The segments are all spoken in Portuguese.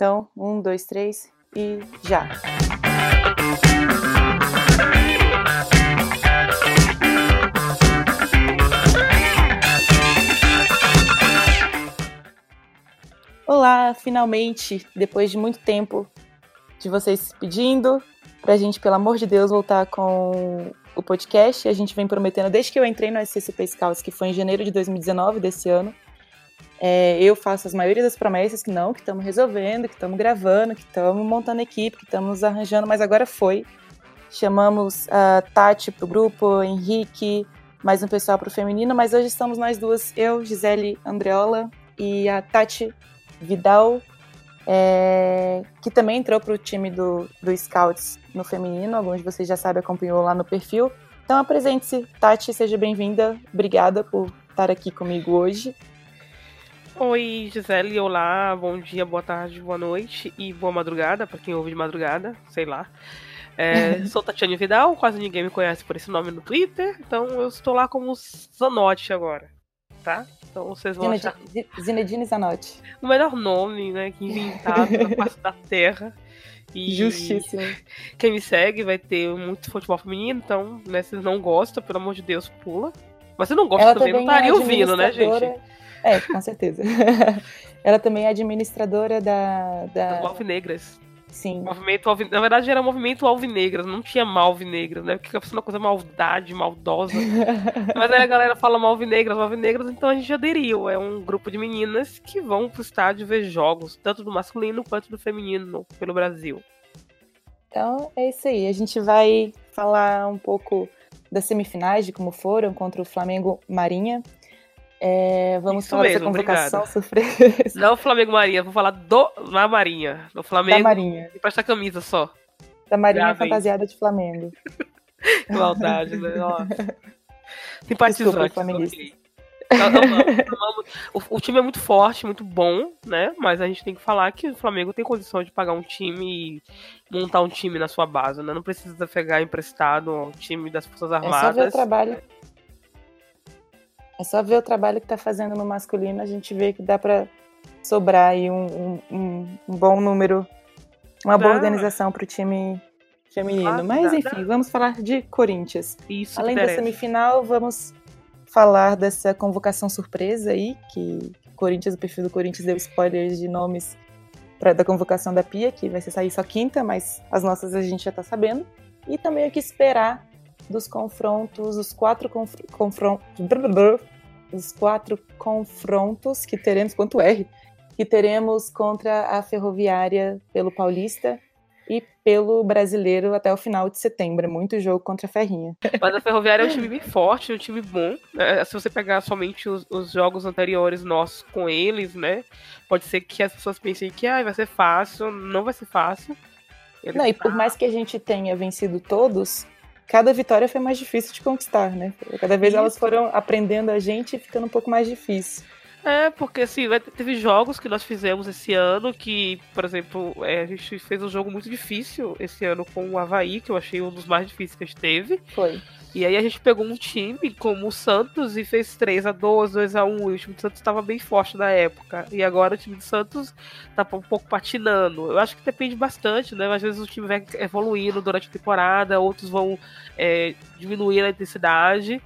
Então, um, dois, três e já! Olá, finalmente, depois de muito tempo de vocês pedindo para a gente, pelo amor de Deus, voltar com o podcast. A gente vem prometendo desde que eu entrei no SCCP Scouts, que foi em janeiro de 2019 desse ano. É, eu faço as maioria das promessas que não, que estamos resolvendo, que estamos gravando, que estamos montando equipe, que estamos arranjando, mas agora foi. Chamamos a Tati para o grupo, Henrique, mais um pessoal para o feminino, mas hoje estamos nós duas, eu, Gisele Andreola e a Tati Vidal, é, que também entrou para o time do, do Scouts no feminino, alguns de vocês já sabem, acompanhou lá no perfil. Então apresente-se, Tati, seja bem-vinda, obrigada por estar aqui comigo hoje. Oi, Gisele, olá, bom dia, boa tarde, boa noite e boa madrugada, para quem ouve de madrugada, sei lá. É, sou Tatiane Vidal, quase ninguém me conhece por esse nome no Twitter, então eu estou lá como Zanotti agora, tá? Então vocês vão achar... Zinedine Zanotti. O melhor nome, né, que inventado na face da Terra. E Justíssimo. Quem me segue vai ter muito futebol feminino, então, né, se não gosta, pelo amor de Deus, pula. Mas se não gosta também, também, não estaria é ouvindo, né, gente? É, com certeza. ela também é administradora da. da... Do Alvinegras. Sim. Movimento alvin... Na verdade, era movimento alvinegras, não tinha malvinegras, né? Porque é uma coisa maldade, maldosa. Mas aí a galera fala malvinegras, malvinegras, então a gente aderiu. É um grupo de meninas que vão pro estádio ver jogos, tanto do masculino quanto do feminino, pelo Brasil. Então é isso aí. A gente vai falar um pouco das semifinais, de como foram contra o Flamengo Marinha. É, vamos Isso falar mesmo, dessa convocação obrigado. surpresa. Não Flamengo Marinha, vou falar do na Marinha. Do Flamengo. Da Marinha. E pra essa camisa só. Da Marinha fantasiada de Flamengo. que maldade, né? Simpatizante. Okay. o, o, time é muito forte, muito bom, né? Mas a gente tem que falar que o Flamengo tem condição de pagar um time e montar um time na sua base, né? Não precisa pegar emprestado o time das Forças Armadas. É só ver o trabalho é só ver o trabalho que está fazendo no masculino, a gente vê que dá para sobrar aí um, um, um, bom número, uma boa organização para o time feminino. Ah, Mas enfim, vamos falar de Corinthians. Isso Além da semifinal, vamos falar dessa convocação surpresa aí, que Corinthians, o perfil do Corinthians deu spoilers de nomes pra, da convocação da Pia, que vai ser sair só quinta, mas as nossas a gente já está sabendo. E também o que esperar dos confrontos, os quatro confrontos, os quatro confrontos que teremos, quanto R, que teremos contra a Ferroviária pelo Paulista e pelo Brasileiro até o final de setembro. É muito jogo contra a Ferrinha. Mas a Ferroviária é um time bem forte, é um time bom. Né? Se você pegar somente os, os, jogos anteriores nossos com eles, né? Pode ser que as pessoas pensem que ah, vai ser fácil. Não vai ser fácil. Não, e por mais que a gente tenha vencido todos, cada vitória foi mais difícil de conquistar, né? Cada vez elas foram aprendendo a gente e ficando um pouco mais difícil. É, porque assim, teve jogos que nós fizemos esse ano que, por exemplo, é, a gente fez um jogo muito difícil esse ano com o Havaí, que eu achei um dos mais difíceis que a gente teve. Foi. E aí a gente pegou um time como o Santos e fez 3 a 2 2 a 1 e o time do Santos estava bem forte na época. E agora o time do Santos tá um pouco patinando. Eu acho que depende bastante, né? Às vezes o time vai evoluindo durante a temporada, outros vão é, diminuir a intensidade.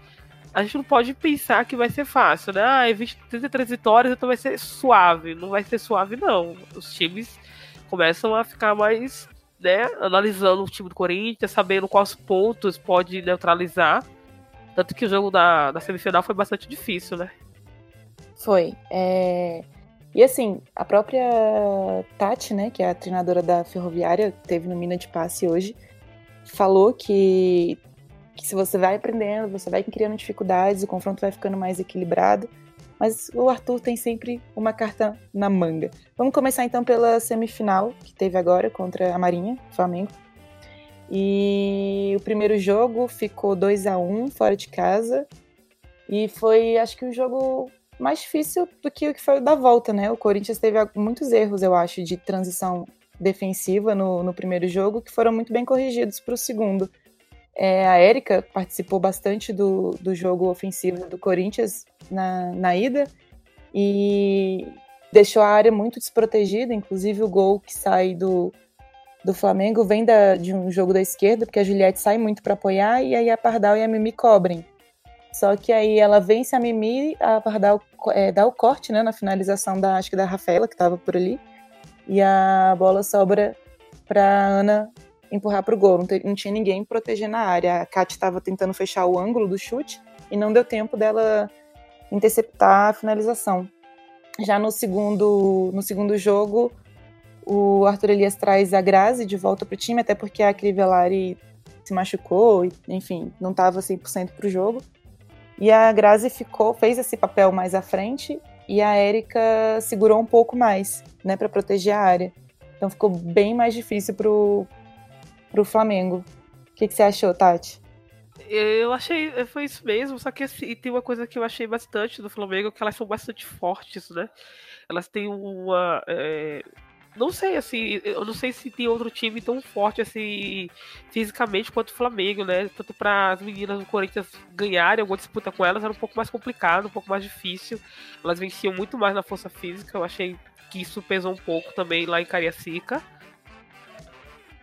A gente não pode pensar que vai ser fácil, né? Ah, 20, 33 vitórias, então vai ser suave. Não vai ser suave, não. Os times começam a ficar mais né, analisando o time do Corinthians, sabendo quais pontos pode neutralizar. Tanto que o jogo da, da semifinal foi bastante difícil, né? Foi. É... E assim, a própria Tati, né, que é a treinadora da Ferroviária, teve no Mina de Passe hoje, falou que, que se você vai aprendendo, você vai criando dificuldades, o confronto vai ficando mais equilibrado. Mas o Arthur tem sempre uma carta na manga. Vamos começar então pela semifinal que teve agora contra a Marinha, Flamengo. E o primeiro jogo ficou 2 a 1 fora de casa. E foi, acho que, o jogo mais difícil do que o que foi da volta, né? O Corinthians teve muitos erros, eu acho, de transição defensiva no, no primeiro jogo, que foram muito bem corrigidos para o segundo. É, a Érica participou bastante do, do jogo ofensivo do Corinthians na, na ida e deixou a área muito desprotegida, inclusive o gol que sai do, do Flamengo vem da, de um jogo da esquerda, porque a Juliette sai muito para apoiar e aí a Pardal e a Mimi cobrem. Só que aí ela vence a Mimi, a Pardal é, dá o corte né, na finalização da, acho que da Rafaela, que estava por ali, e a bola sobra para Ana empurrar para o gol. Não, não, tinha ninguém protegendo a área. A Kat estava tentando fechar o ângulo do chute e não deu tempo dela interceptar a finalização. Já no segundo, no segundo jogo, o Arthur Elias traz a Grazi de volta para o time, até porque a Crivellari se machucou, enfim, não estava 100% para o jogo. E a Grazi ficou, fez esse papel mais à frente e a Érica segurou um pouco mais, né, para proteger a área. Então ficou bem mais difícil pro, pro Flamengo. O que, que você achou, Tati? Eu achei, foi isso mesmo, só que assim, tem uma coisa que eu achei bastante do Flamengo, que elas são bastante fortes, né? Elas têm uma. É, não sei, assim, eu não sei se tem outro time tão forte, assim, fisicamente quanto o Flamengo, né? Tanto para as meninas do Corinthians ganharem alguma disputa com elas era um pouco mais complicado, um pouco mais difícil. Elas venciam muito mais na força física, eu achei que isso pesou um pouco também lá em Cariacica.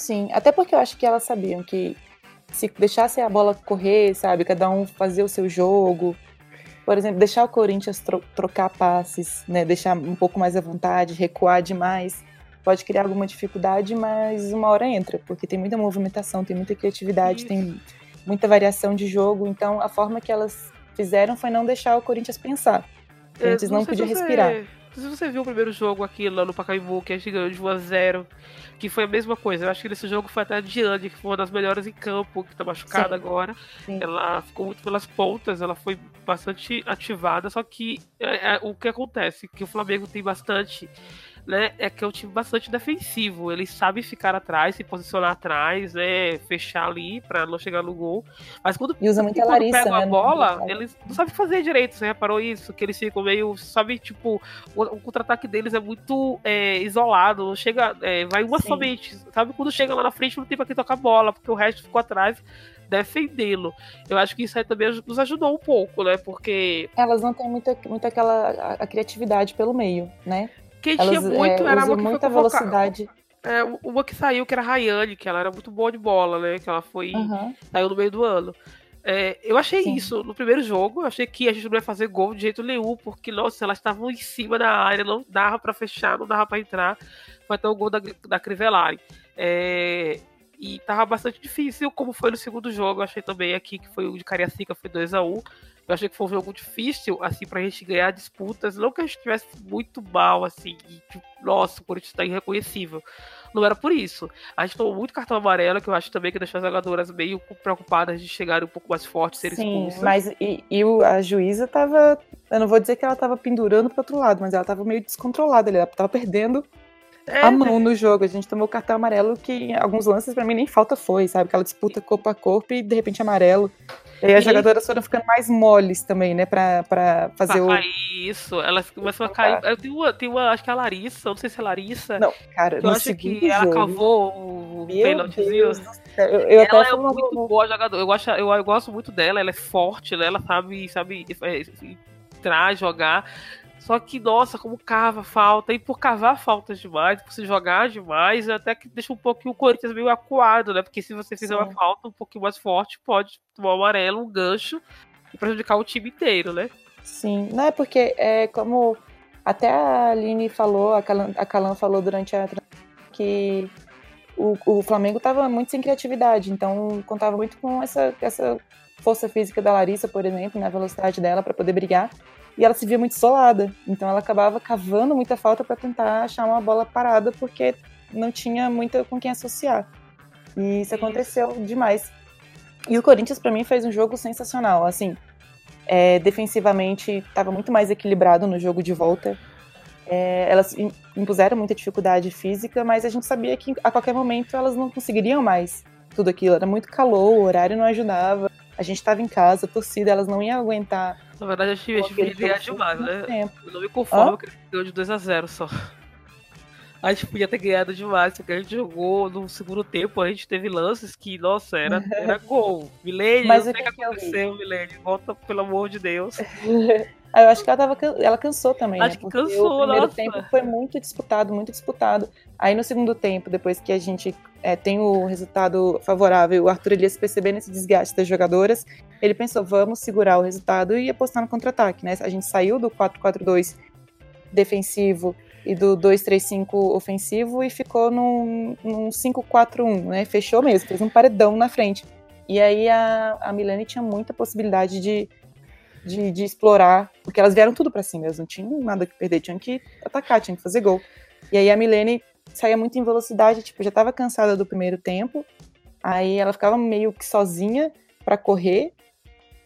Sim, até porque eu acho que elas sabiam que se deixasse a bola correr, sabe, cada um fazer o seu jogo, por exemplo, deixar o Corinthians tro trocar passes, né, deixar um pouco mais à vontade, recuar demais, pode criar alguma dificuldade, mas uma hora entra, porque tem muita movimentação, tem muita criatividade, Isso. tem muita variação de jogo, então a forma que elas fizeram foi não deixar o Corinthians pensar. O Corinthians é, não, não podia respirar. Se você viu o primeiro jogo aqui lá no Pacaembu, que a gente ganhou de 1 a 0 que foi a mesma coisa. Eu acho que nesse jogo foi até a Diane, que foi uma das melhores em campo, que tá machucada Sim. agora. Sim. Ela ficou muito pelas pontas, ela foi bastante ativada, só que é, é, o que acontece? Que o Flamengo tem bastante né, é que é um time bastante defensivo. Ele sabe ficar atrás, se posicionar atrás, né, fechar ali para não chegar no gol. Mas quando, e usa muita Larissa, pegam né, a bola, eles não sabem fazer direito. Você reparou isso? Que eles ficam meio, sabe, tipo, o, o contra-ataque deles é muito é, isolado. Chega, é, vai uma Sim. somente. Sabe quando chega lá na frente não tem para quem tocar a bola, porque o resto ficou atrás defendê-lo. Eu acho que isso aí também nos ajudou um pouco, né? Porque. Elas não têm muita, muita aquela a, a criatividade pelo meio, né? Quem Elas, tinha muito é, era uma que muita velocidade. É, uma que saiu, que era a Rayane, que ela era muito boa de bola, né? Que ela foi. Uhum. Saiu no meio do ano. É, eu achei Sim. isso no primeiro jogo. Achei que a gente não ia fazer gol de jeito nenhum, porque, nossa, elas estavam em cima da área, não dava para fechar, não dava para entrar. Foi até o gol da, da Crivellari. É, e tava bastante difícil, como foi no segundo jogo. Eu achei também aqui que foi o de Cariacica, foi 2 a 1 um. Eu achei que foi um jogo difícil, assim, pra gente ganhar disputas. Não que a gente estivesse muito mal, assim, e, tipo, nossa, o Corinthians tá irreconhecível. Não era por isso. A gente tomou muito cartão amarelo, que eu acho também que deixou as jogadoras meio preocupadas de chegarem um pouco mais fortes, serem Sim, expulsas. mas e, e a juíza tava. Eu não vou dizer que ela tava pendurando pro outro lado, mas ela tava meio descontrolada ali. Ela tava perdendo é, a mão no jogo. A gente tomou cartão amarelo que em alguns lances para mim nem falta foi, sabe? Aquela disputa corpo a corpo e de repente amarelo. E aí as jogadoras foram ficando mais moles também, né? Pra, pra fazer pra o. Isso, elas começam a cair. Eu tenho uma, tenho uma, acho que é a Larissa, não sei se é a Larissa. Não, cara, eu acho que ela cavou o pênaltizinho. Eu, eu ela é muito boa jogadora. Eu, gosto, eu, eu gosto muito dela, ela é forte, né? Ela sabe, sabe é, entrar, jogar. Só que, nossa, como cava falta. E por cavar faltas demais, por se jogar demais, até que deixa um pouquinho o Corinthians meio acuado, né? Porque se você fizer Sim. uma falta um pouquinho mais forte, pode tomar um amarelo, um gancho e prejudicar o time inteiro, né? Sim, não é porque é como até a Aline falou, a Calan, a Calan falou durante a que o, o Flamengo estava muito sem criatividade, então contava muito com essa, essa força física da Larissa, por exemplo, na velocidade dela para poder brigar e ela se via muito isolada. Então ela acabava cavando muita falta para tentar achar uma bola parada porque não tinha muito com quem associar. E isso aconteceu demais. E o Corinthians para mim fez um jogo sensacional, assim, é, defensivamente estava muito mais equilibrado no jogo de volta. É, elas impuseram muita dificuldade física, mas a gente sabia que a qualquer momento elas não conseguiriam mais tudo aquilo. Era muito calor, o horário não ajudava. A gente estava em casa, a torcida, elas não iam aguentar na verdade, acho que ele ganhar demais, né? Tempo. Eu não me conformo Hã? que ele ganhou de 2x0 só. a gente podia ter ganhado demais, porque a gente jogou no segundo tempo, a gente teve lances que, nossa, era, era gol. Milene, Mas não sei o que, que aconteceu, Milene. Volta, pelo amor de Deus. eu acho que ela, tava, ela cansou também. Acho né? que cansou, O primeiro nossa. tempo foi muito disputado, muito disputado. Aí no segundo tempo, depois que a gente é, tem o resultado favorável, o Arthur Elias percebendo esse desgaste das jogadoras, ele pensou, vamos segurar o resultado e apostar no contra-ataque, né? A gente saiu do 4-4-2 defensivo e do 2-3-5 ofensivo e ficou num, num 5-4-1, né? Fechou mesmo, fez um paredão na frente. E aí a, a Milane tinha muita possibilidade de, de, de explorar, porque elas vieram tudo para cima, elas não tinham nada que perder, tinham que atacar, tinham que fazer gol. E aí a Milene saía muito em velocidade, tipo, já estava cansada do primeiro tempo, aí ela ficava meio que sozinha para correr,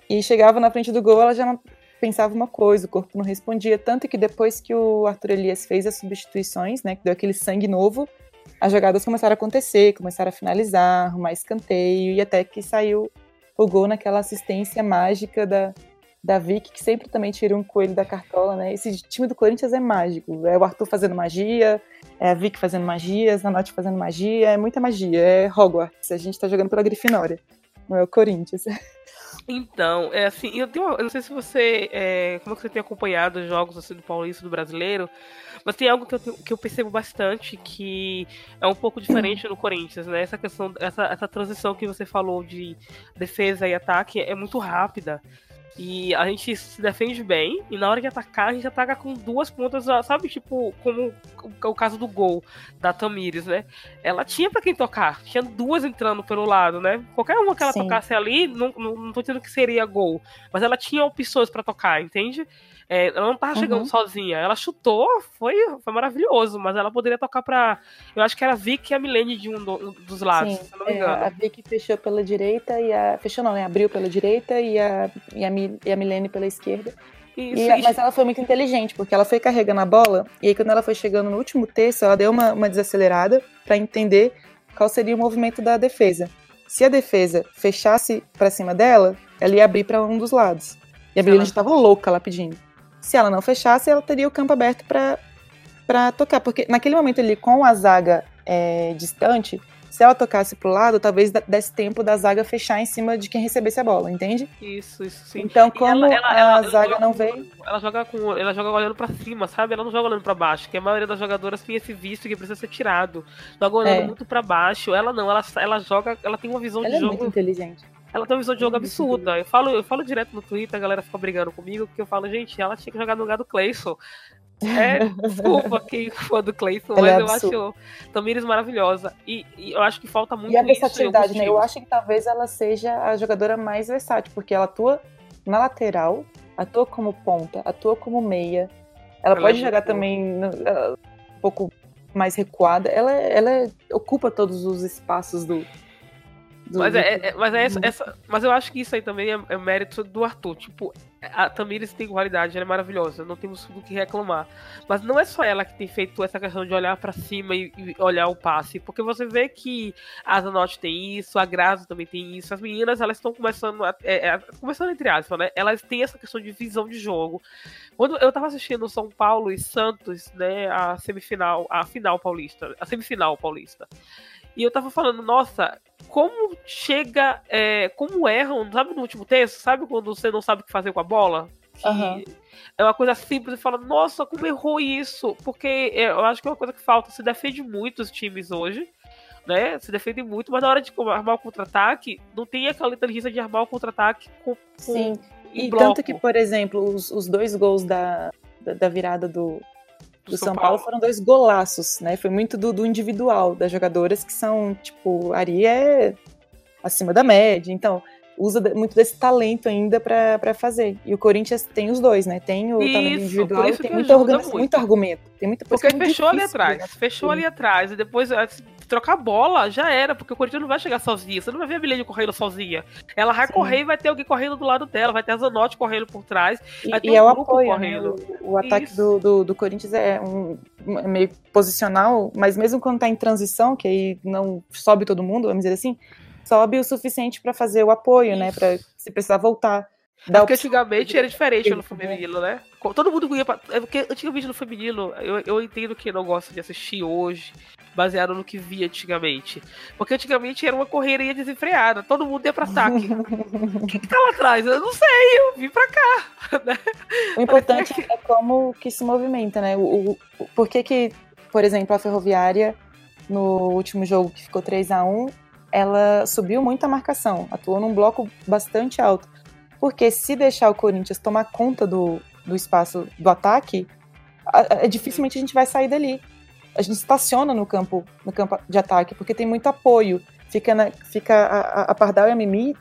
e chegava na frente do gol, ela já pensava uma coisa, o corpo não respondia, tanto que depois que o Arthur Elias fez as substituições, né, que deu aquele sangue novo, as jogadas começaram a acontecer, começaram a finalizar, arrumar escanteio, e até que saiu o gol naquela assistência mágica da, da Vicky, que sempre também tira um coelho da cartola, né? Esse time do Corinthians é mágico. É o Arthur fazendo magia, é a Vicky fazendo magia, a Zanotti fazendo magia, é muita magia, é Hogwarts. A gente tá jogando pela Grifinória, não é o Corinthians. Então, é assim, eu, tenho, eu não sei se você. É, como é você tem acompanhado os jogos assim, do Paulista do brasileiro, mas tem algo que eu, que eu percebo bastante que é um pouco diferente no Corinthians, né? Essa questão, essa, essa transição que você falou de defesa e ataque é muito rápida. E a gente se defende bem, e na hora de atacar, a gente ataca com duas pontas, sabe? Tipo, como o caso do gol da Tamires, né? Ela tinha para quem tocar, tinha duas entrando pelo lado, né? Qualquer uma que ela Sim. tocasse ali, não, não, não tô dizendo que seria gol, mas ela tinha opções para tocar, entende? É, ela não tava chegando uhum. sozinha. Ela chutou, foi, foi maravilhoso, mas ela poderia tocar pra. Eu acho que era a Vicky e a Milene de um do, dos lados, Sim, se não me é, engano. É, a Vicky fechou pela direita e a. Fechou não, né? Abriu pela direita e a, e a, e a Milene pela esquerda. Isso, e, Mas ela foi muito inteligente, porque ela foi carregando a bola, e aí quando ela foi chegando no último terço, ela deu uma, uma desacelerada para entender qual seria o movimento da defesa. Se a defesa fechasse para cima dela, ela ia abrir para um dos lados. E a Milene estava louca lá pedindo. Se ela não fechasse, ela teria o campo aberto para tocar. Porque naquele momento ali, com a zaga é, distante, se ela tocasse pro lado, talvez desse tempo da zaga fechar em cima de quem recebesse a bola, entende? Isso, isso sim. Então, como ela, ela, ela, a zaga não veio. Ela joga com. Ela joga olhando pra cima, sabe? Ela não joga olhando pra baixo, que a maioria das jogadoras tem esse visto que precisa ser tirado. Joga olhando é. muito pra baixo. Ela não, ela, ela joga, ela tem uma visão ela de é jogo. Muito inteligente. Ela tem uma visão de jogo absurda. Eu falo, eu falo direto no Twitter, a galera fica brigando comigo, porque eu falo, gente, ela tinha que jogar no lugar do Clayson. É, desculpa quem for do Clayson, mas é eu acho Tamires maravilhosa. E, e, eu acho que falta muito E a versatilidade, né? Eu acho que talvez ela seja a jogadora mais versátil, porque ela atua na lateral, atua como ponta, atua como meia. Ela, ela pode é jogar também no, uh, um pouco mais recuada. Ela, ela ocupa todos os espaços do, mas, é, é, mas, é essa, essa, mas eu acho que isso aí também é, é mérito do Arthur. Tipo, a Tamires tem qualidade, ela é maravilhosa, não temos do que reclamar. Mas não é só ela que tem feito essa questão de olhar para cima e, e, olhar o passe, porque você vê que a Zanotti tem isso, a Graça também tem isso, as meninas elas estão começando, a, é, é, começando entre aspas, né? Elas têm essa questão de visão de jogo. Quando eu tava assistindo São Paulo e Santos, né, a semifinal, a final paulista, a semifinal paulista. E eu tava falando, nossa, como chega, é, como erram, sabe no último texto? Sabe quando você não sabe o que fazer com a bola? Uhum. É uma coisa simples e fala, nossa, como errou isso? Porque é, eu acho que é uma coisa que falta. Se defende muito os times hoje, né? Se defende muito, mas na hora de armar o contra-ataque, não tem aquela inteligência de armar o contra-ataque com, com. Sim. E bloco. tanto que, por exemplo, os, os dois gols da, da, da virada do, do São, São Paulo. Paulo. foram dois golaços, né? Foi muito do, do, individual das jogadoras que são, tipo, Ari é acima da média, então usa muito desse talento ainda para fazer. E o Corinthians tem os dois, né? Tem o isso, talento individual e tem muita muito. muito argumento. Tem muita Porque fechou difícil, ali atrás, né? fechou ali atrás e depois trocar bola, já era, porque o Corinthians não vai chegar sozinho. Você não vai ver a Milene correndo sozinha. Ela vai Sim. correr e vai ter alguém correndo do lado dela, vai ter a Zanotti correndo por trás. Vai e, e um é o apoio, né? correndo. Né? O, o ataque do, do, do, Corinthians é um é meio posicional, mas mesmo quando tá em transição, que aí não sobe todo mundo, vamos dizer assim, sobe o suficiente para fazer o apoio, Isso. né? Para se precisar voltar. Porque antigamente era diferente no feminino, né? Todo mundo ia pra. É porque antigamente no feminino, eu, eu entendo que não gosta de assistir hoje, baseado no que via antigamente. Porque antigamente era uma correria desenfreada, todo mundo ia pra ataque. O que, que tá lá atrás? Eu não sei, eu vim pra cá. Né? O importante é como que se movimenta, né? O, o, por que que, por exemplo, a Ferroviária, no último jogo que ficou 3 a 1 ela subiu muito a marcação, atuou num bloco bastante alto. Porque se deixar o Corinthians tomar conta do, do espaço do ataque, a, a, dificilmente a gente vai sair dali. A gente estaciona no campo, no campo de ataque, porque tem muito apoio. Fica, na, fica a, a Pardal e a Mimi,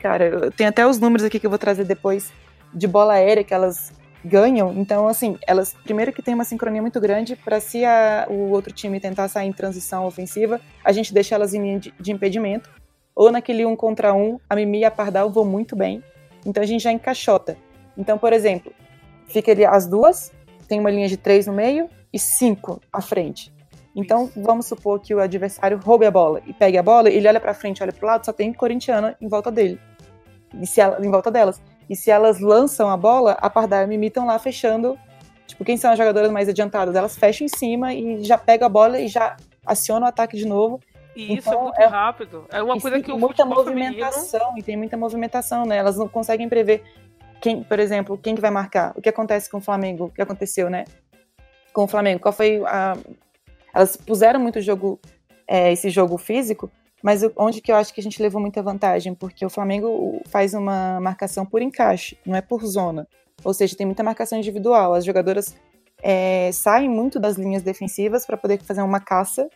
cara, tem até os números aqui que eu vou trazer depois de bola aérea que elas ganham. Então, assim, elas primeiro que tem uma sincronia muito grande para se a, o outro time tentar sair em transição ofensiva, a gente deixa elas em linha de, de impedimento. Ou naquele um contra um, a Mimi e a Pardal vão muito bem. Então a gente já encaixota. Então, por exemplo, fica ali as duas, tem uma linha de três no meio e cinco à frente. Então, vamos supor que o adversário roube a bola e pegue a bola, ele olha para frente, olha para o lado, só tem corintiana em volta dele. E se ela, em volta delas. E se elas lançam a bola, a Pardal e Mimi estão lá fechando. Tipo, quem são as jogadoras mais adiantadas? Elas fecham em cima e já pega a bola e já aciona o ataque de novo. E isso é então, é muito é, rápido. É uma coisa que o muita movimentação feminino... e tem muita movimentação, né? Elas não conseguem prever quem, por exemplo, quem que vai marcar. O que acontece com o Flamengo? O que aconteceu, né? Com o Flamengo? Qual foi a elas puseram muito jogo é, esse jogo físico, mas onde que eu acho que a gente levou muita vantagem, porque o Flamengo faz uma marcação por encaixe, não é por zona. Ou seja, tem muita marcação individual. As jogadoras é, saem muito das linhas defensivas para poder fazer uma caça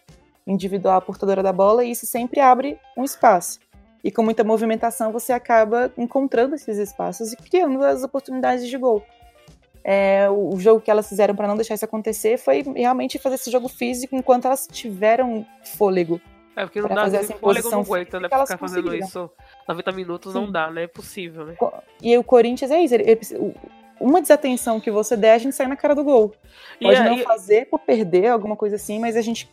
individual portadora da bola e isso sempre abre um espaço. E com muita movimentação você acaba encontrando esses espaços e criando as oportunidades de gol. É, o jogo que elas fizeram para não deixar isso acontecer foi realmente fazer esse jogo físico enquanto elas tiveram fôlego. É, porque não dá fazer essa fôlego não aguenta, né? Ficar fazendo isso 90 minutos Sim. não dá, né? É possível, né? E o Corinthians é isso. Ele, ele, uma desatenção que você der, a gente sai na cara do gol. Pode e, não e... fazer por perder, alguma coisa assim, mas a gente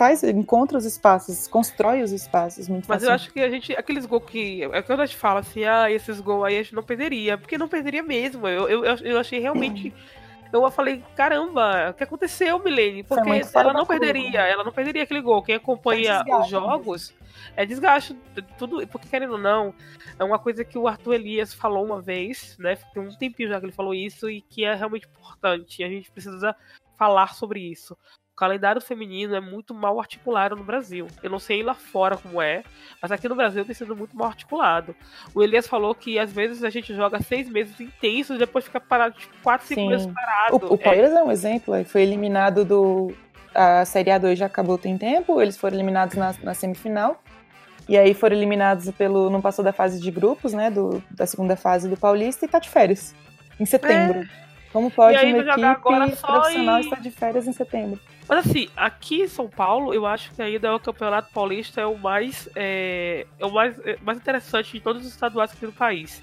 faz, encontra os espaços, constrói os espaços muito Mas eu acho que a gente, aqueles gols que, é que a gente fala assim, ah, esses gols aí a gente não perderia, porque não perderia mesmo. Eu, eu, eu achei realmente. Eu falei, caramba, o que aconteceu, Milene? Porque ela não perderia, curva. ela não perderia aquele gol. Quem acompanha é os jogos é desgaste, tudo, porque querendo ou não, é uma coisa que o Arthur Elias falou uma vez, né? Tem um tempinho já que ele falou isso e que é realmente importante. A gente precisa falar sobre isso calendário feminino é muito mal articulado no Brasil. Eu não sei lá fora como é, mas aqui no Brasil tem sido muito mal articulado. O Elias falou que às vezes a gente joga seis meses intensos e depois fica parado, tipo, quatro, cinco Sim. meses parado. O, o Palmeiras é. é um exemplo, foi eliminado do. A Série A2 já acabou tem tempo, eles foram eliminados na, na semifinal. E aí foram eliminados pelo. Não passou da fase de grupos, né? Do, da segunda fase do Paulista e tá de férias. Em setembro. É. Como pode uma equipe profissional em... estar de férias em setembro? Mas assim, aqui em São Paulo, eu acho que ainda o Campeonato Paulista é o mais, é, é o mais, é, mais interessante de todos os estaduais aqui no país.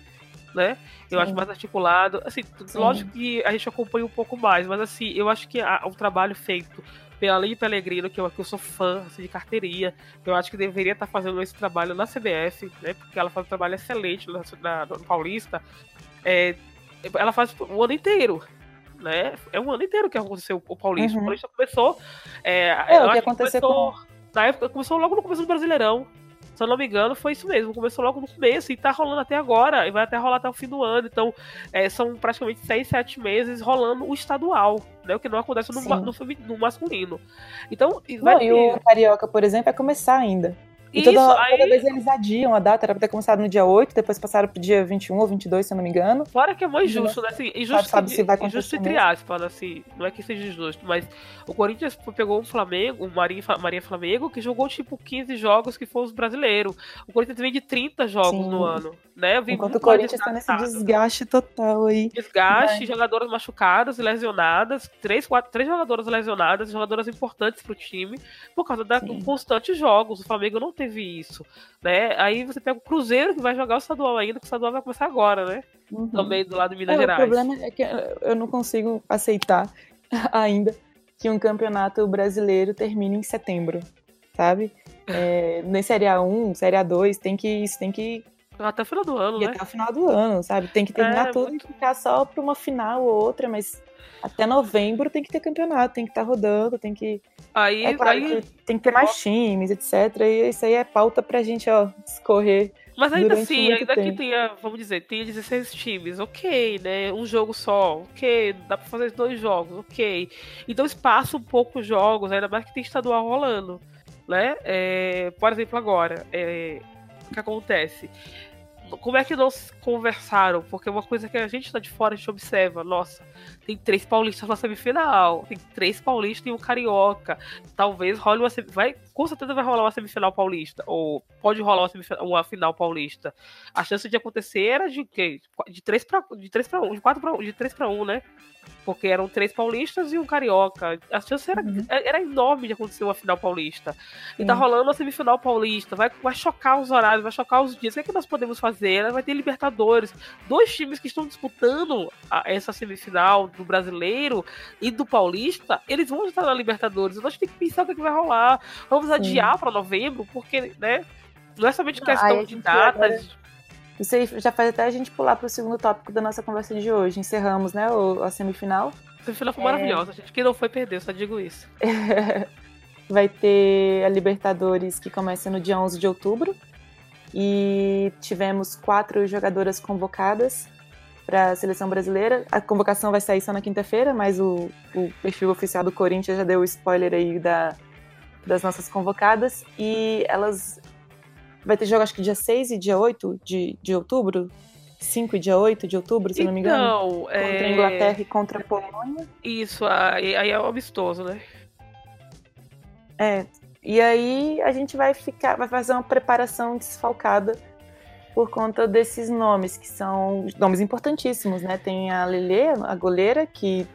Né? Eu Sim. acho mais articulado. Assim, Sim. lógico que a gente acompanha um pouco mais, mas assim, eu acho que o trabalho feito pela Lili Pellegrino, que eu, que eu sou fã assim, de carteiria, eu acho que deveria estar fazendo esse trabalho na CBF, né? Porque ela faz um trabalho excelente na, na, no Paulista. É, ela faz o ano inteiro né? É um ano inteiro que aconteceu o Paulista. Uhum. O Paulista começou. É, é o que aconteceu começou, com... Na época, começou logo no começo do Brasileirão. Se eu não me engano, foi isso mesmo. Começou logo no começo e tá rolando até agora. E vai até rolar até o fim do ano. Então, é, são praticamente seis, sete meses rolando o estadual, né? O que não acontece no, no, no masculino. Então, não, ter... E o Carioca, por exemplo, vai começar ainda. E Isso, toda, aí... toda vez eles adiam a data, era pra ter começado no dia 8, depois passaram pro dia 21 ou 22, se eu não me engano. Fora que é muito injusto, né? Assim, injusto, sabe, se vai injusto entre aspas, assim, não é que seja injusto, mas o Corinthians pegou um Flamengo, um Marinha, Maria Flamengo, que jogou tipo 15 jogos que foram os brasileiros. O Corinthians vem de 30 jogos Sim. no ano, né? Enquanto o Corinthians tá nesse desgaste total aí. Desgaste, jogadoras machucadas e lesionadas, três, quatro, três jogadoras lesionadas, jogadoras importantes pro time, por causa da constantes jogos. O Flamengo não teve isso, né? Aí você pega o Cruzeiro que vai jogar o estadual ainda, que o estadual vai começar agora, né? Uhum. Também do lado de Minas é, Gerais. O problema é que eu não consigo aceitar ainda que um campeonato brasileiro termine em setembro, sabe? É, na Série A1, Série A2, tem que, isso tem que Até o final do ano, e né? até o final do ano, sabe? Tem que terminar É, tudo muito- e ficar só pra uma final ou outra, mas até novembro tem que ter campeonato, tem que estar rodando, tem que. Aí, É claro aí que tem que ter mais times, etc. E isso aí é pauta pra gente, ó, escorrer. Mas ainda assim, ainda que tempo. tenha, vamos dizer, tenha 16 times, ok, né? Um jogo só, ok, dá pra fazer dois jogos, ok. Então espaça um pouco os jogos, ainda mais que tem estadual rolando, né? É, por exemplo, agora, é, o que acontece? Como é que se conversaram? Porque é uma coisa que a gente tá de fora, a gente observa, nossa, tem três paulistas na semifinal, tem três paulistas e um carioca. Talvez role uma vai, com certeza vai rolar uma semifinal paulista, ou pode rolar uma, uma final paulista. A chance de acontecer era de quê? De 3 para de 3 para 1, de 4 para 1, de 3 para 1, né? Porque eram três paulistas e um carioca. A chance era, Uhum. era enorme de acontecer uma final paulista. E tá Sim. rolando uma semifinal paulista, vai, vai chocar os horários, vai chocar os dias. O que, é que nós podemos fazer? Vai ter Libertadores. Dois times que estão disputando a- essa semifinal do brasileiro e do paulista, eles vão estar na Libertadores. Então a gente tem que pensar o que, é que vai rolar. Vamos adiar para novembro, porque, né? Não é somente questão de datas. Isso aí já faz até a gente pular pro segundo tópico da nossa conversa de hoje. Encerramos, né, o- a semifinal. A semifinal foi É. maravilhosa, gente. Quem não foi, perdeu, só digo isso. Vai ter a Libertadores que começa no dia 11 de outubro. E tivemos quatro jogadoras convocadas para a seleção brasileira. A convocação vai sair só na quinta-feira, mas o, o perfil oficial do Corinthians já deu o spoiler aí da, das nossas convocadas. E elas. Vai ter jogo, acho que dia 6 e dia 8 de, de outubro. 5 e dia 8 de outubro, se eu não me engano. Então, Contra a é... Inglaterra e contra a Polônia. Isso, aí, aí é um amistoso, né? É. E aí a gente vai ficar, vai fazer uma preparação desfalcada por conta desses nomes, que são nomes importantíssimos, né? Tem a Lele, a goleira, que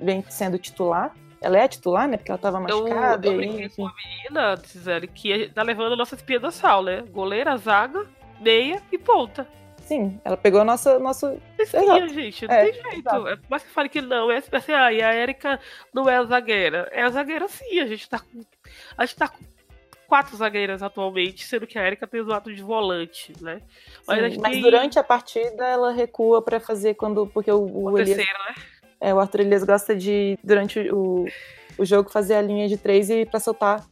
vem sendo titular. Ela é a titular, né? Porque ela tava Eu, machucada. eu e, brinquei com a menina, Gisele, que tá levando a nossa espinha dorsal, né? Goleira, zaga, meia e ponta. Sim, ela pegou a nossa, nosso. Espinha, gente, não É, tem jeito. exato. É, mas que fale que não, é assim, ah, e a Erika não é a zagueira. É a zagueira sim, a gente tá com. A gente tá com quatro zagueiras atualmente, sendo que a Erika tem o ato de volante, né? Mas a Sim, gente mas tem durante a partida ela recua pra fazer quando. Porque o, o o, Elias, terceiro, né? É, o Arthur Elias gosta de, durante o, o jogo, fazer a linha de três e pra soltar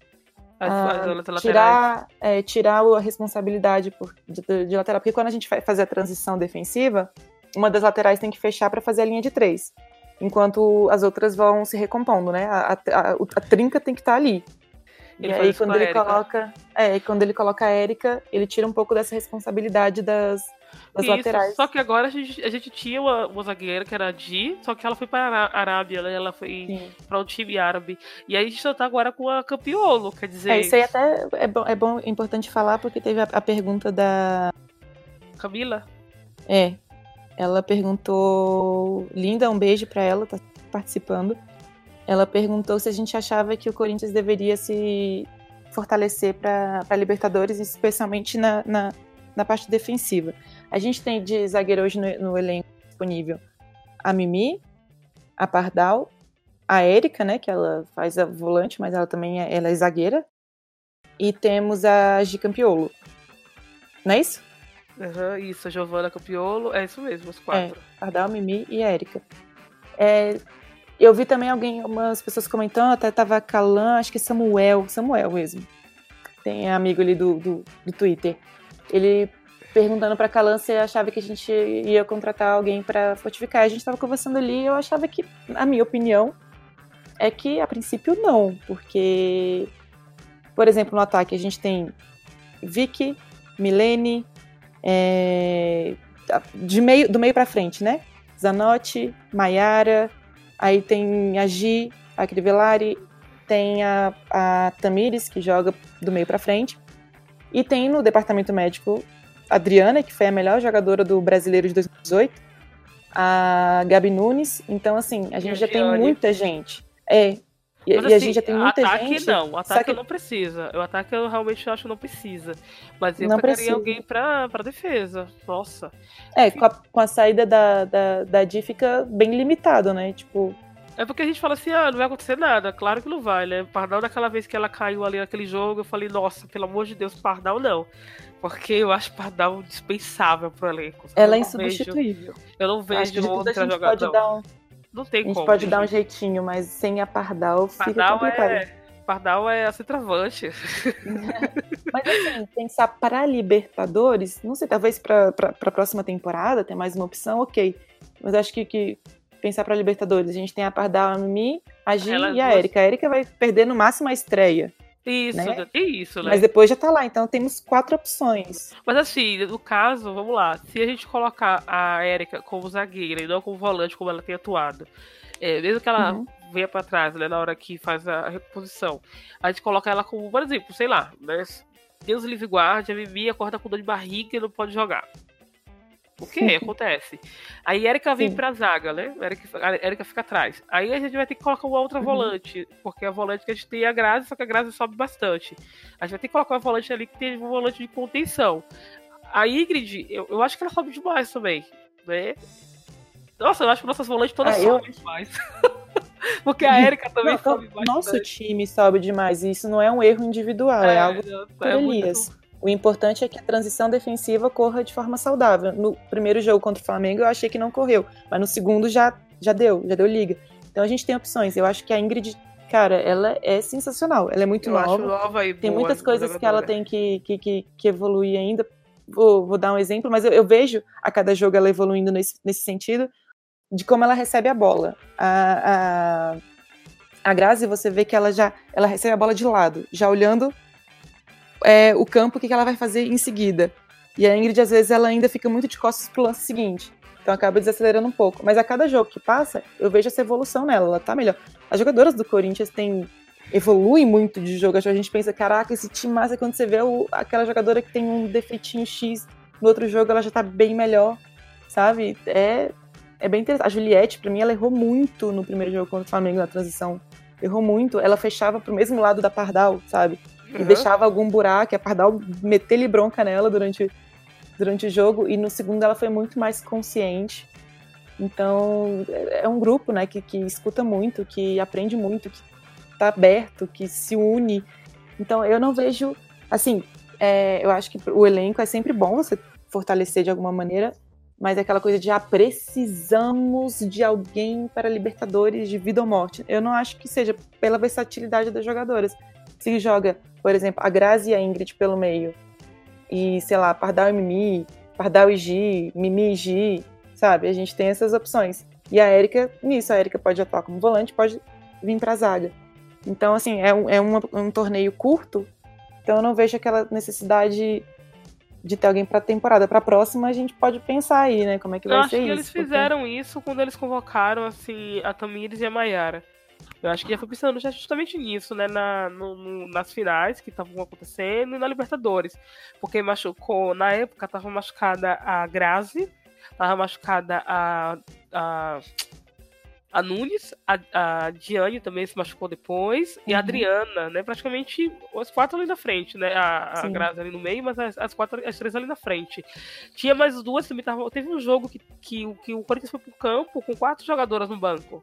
As, Ah, as laterais. tirar, é, tirar a responsabilidade por- de, de lateral. Porque quando a gente vai fazer a transição defensiva, uma das laterais tem que fechar para fazer a linha de três. Enquanto as outras vão se recompondo, né? A, a, a- a trinca tem que estar ali. Ele e aí, quando a ele coloca. É, quando ele coloca a Érica, ele tira um pouco dessa responsabilidade das, das Isso, laterais. Só que agora a gente, a gente tinha uma, uma zagueira que era a Di, só que ela foi para a Arábia, né? Ela foi para um time árabe. E aí a gente só tá agora com a Campiolo, quer dizer, É, isso aí até é bom, é bom, importante falar, porque teve a, a pergunta da. Camila. É. Ela perguntou. Linda, um beijo pra ela, tá participando. Ela perguntou se a gente achava que o Corinthians deveria se fortalecer para Libertadores, especialmente na, na, na parte defensiva. A gente tem de zagueiro hoje no, no elenco disponível a Mimi, a Pardal, a Érica, né, que ela faz a volante, mas ela também é, ela é zagueira. E temos a Gicampiolo. Não é isso? Aham, isso, a Giovana Campiolo. É isso mesmo, os quatro. Pardal, Mimi e Érica. É, eu vi também alguém, umas pessoas comentando, até tava Calan, acho que Samuel, Samuel mesmo. Tem amigo ali do, do, do Twitter. Ele perguntando pra Calan se achava que a gente ia contratar alguém pra fortificar. A gente tava conversando ali e eu achava que, a minha opinião, é que a princípio não, porque, por exemplo, no ataque a gente tem Vicky, Milene, é, de meio, do meio pra frente, né? Zanotti, Maiara, aí tem a Gi, a Crivellari, tem a, a Tamires, que joga do meio pra frente, e tem no departamento médico Adriana, que foi a melhor jogadora do brasileiro de 2018, a Gabi Nunes, então assim, a gente já tem muita gente. É, e, Mas, e a assim, gente já tem muita ataque gente. não, ataque que- não precisa. O ataque eu realmente acho que não precisa. Mas eu Não pegaria precisa. alguém pra, pra defesa. Nossa. É, com a, com a saída da, da, da Di fica bem limitado, né? Tipo, É porque a gente fala assim, ah, não vai acontecer nada. Claro que não vai, né? Pardal, daquela vez que ela caiu ali naquele jogo, eu falei, nossa, pelo amor de Deus, Pardal não. Porque eu acho Pardal dispensável pro elenco. Ela é insubstituível. Vejo, eu não vejo outra jogadora. Não tem como. A gente pode dar um jeitinho, mas sem a Pardal, Pardal fica complicado. É... Pardal é a centroavante. mas assim, pensar para Libertadores, não sei, talvez para a próxima temporada ter mais uma opção, ok. Mas acho que, que pensar para Libertadores, a gente tem a Pardal, a Mimi, a Gi e a Erika. A Erika vai perder no máximo a estreia. Isso, né? isso, né? Mas depois já tá lá, então temos quatro opções. Mas assim, no caso, vamos lá, se a gente colocar a Erika como zagueira e não como volante, como ela tem atuado, é, mesmo que ela uhum. venha para trás, né, na hora que faz a reposição, a gente coloca ela como, por exemplo, sei lá, né, Deus livre guarde, a Mimi acorda com dor de barriga e não pode jogar. O que acontece? Aí Erika vem Sim. pra zaga, né? Erika, fica atrás. Aí a gente vai ter que colocar uma outra uhum. volante, porque a volante que a gente tem é a Grazi, só que a Grazi sobe bastante. A gente vai ter que colocar uma volante ali que tem um volante de contenção. A Ingrid, eu, eu acho que ela sobe demais também, né? Nossa, eu acho que nossas volantes todas ah, sobem eu... demais. Porque a Erika também não, sobe bastante. Nosso time sobe demais. E isso não é um erro individual, é, é algo é, é Elias. Muito... O importante é que a transição defensiva corra de forma saudável. No primeiro jogo contra o Flamengo eu achei que não correu, mas no segundo já, já deu, já deu liga. Então a gente tem opções. Eu acho que a Ingrid, cara, ela é sensacional. Ela é muito eu nova. nova e tem muitas coisas que ela tem que, que, que, que evoluir ainda. Vou, vou, dar um exemplo, mas eu, eu, vejo a cada jogo ela evoluindo nesse, nesse sentido de como ela recebe a bola. A, a, a Grazi, você vê que ela já ela recebe a bola de lado, já olhando é, o campo, o que, ela vai fazer em seguida. E a Ingrid, às vezes, ela ainda fica muito de costas pro lance seguinte. Então acaba desacelerando um pouco. Mas a cada jogo que passa, eu vejo essa evolução nela. Ela tá melhor. As jogadoras do Corinthians têm evoluem muito de jogo. A gente pensa, caraca, esse time massa quando você vê o, aquela jogadora que tem um defeitinho X no outro jogo, ela já tá bem melhor, sabe? É, é bem interessante. A Juliette, pra mim, ela errou muito no primeiro jogo contra o Flamengo na transição. Errou muito. Ela fechava pro mesmo lado da Pardal, sabe? E deixava algum buraco, a Pardal meter-lhe bronca nela durante, durante o jogo, e no segundo ela foi muito mais consciente. Então, é um grupo, né, que, que escuta muito, que aprende muito, que tá aberto, que se une. Então, eu não vejo, assim, é, eu acho que o elenco é sempre bom você fortalecer de alguma maneira, mas é aquela coisa de ah, precisamos de alguém para Libertadores de vida ou morte. Eu não acho que seja pela versatilidade das jogadoras. Se joga por exemplo, a Grazi e a Ingrid pelo meio, e sei lá, Pardal e Mimi, Pardal e Gi, Mimi e Gi, sabe? A gente tem essas opções. E a Erika, nisso, a Erika pode atuar como volante, pode vir pra zaga. Então, assim, é um, é um, um torneio curto, então eu não vejo aquela necessidade de ter alguém para temporada. Para a próxima a gente pode pensar aí, né, como é que vai ser isso. Eu acho que eles fizeram isso quando eles convocaram assim a Tamires e a Mayara. Eu acho que já foi pensando justamente nisso, né? Na, no, no, nas finais que estavam acontecendo e na Libertadores. Porque machucou, na época, tava machucada a Grazi, tava machucada a. a a Nunes, a, a Diane também se machucou depois, uhum. e a uhum. Adriana, né? Praticamente as quatro ali na frente, né? A, a Grazi ali no meio, mas as, as, quatro, as três ali na frente. Tinha mais duas também. Tava, teve um jogo que, que, que o Corinthians foi pro campo com quatro jogadoras no banco.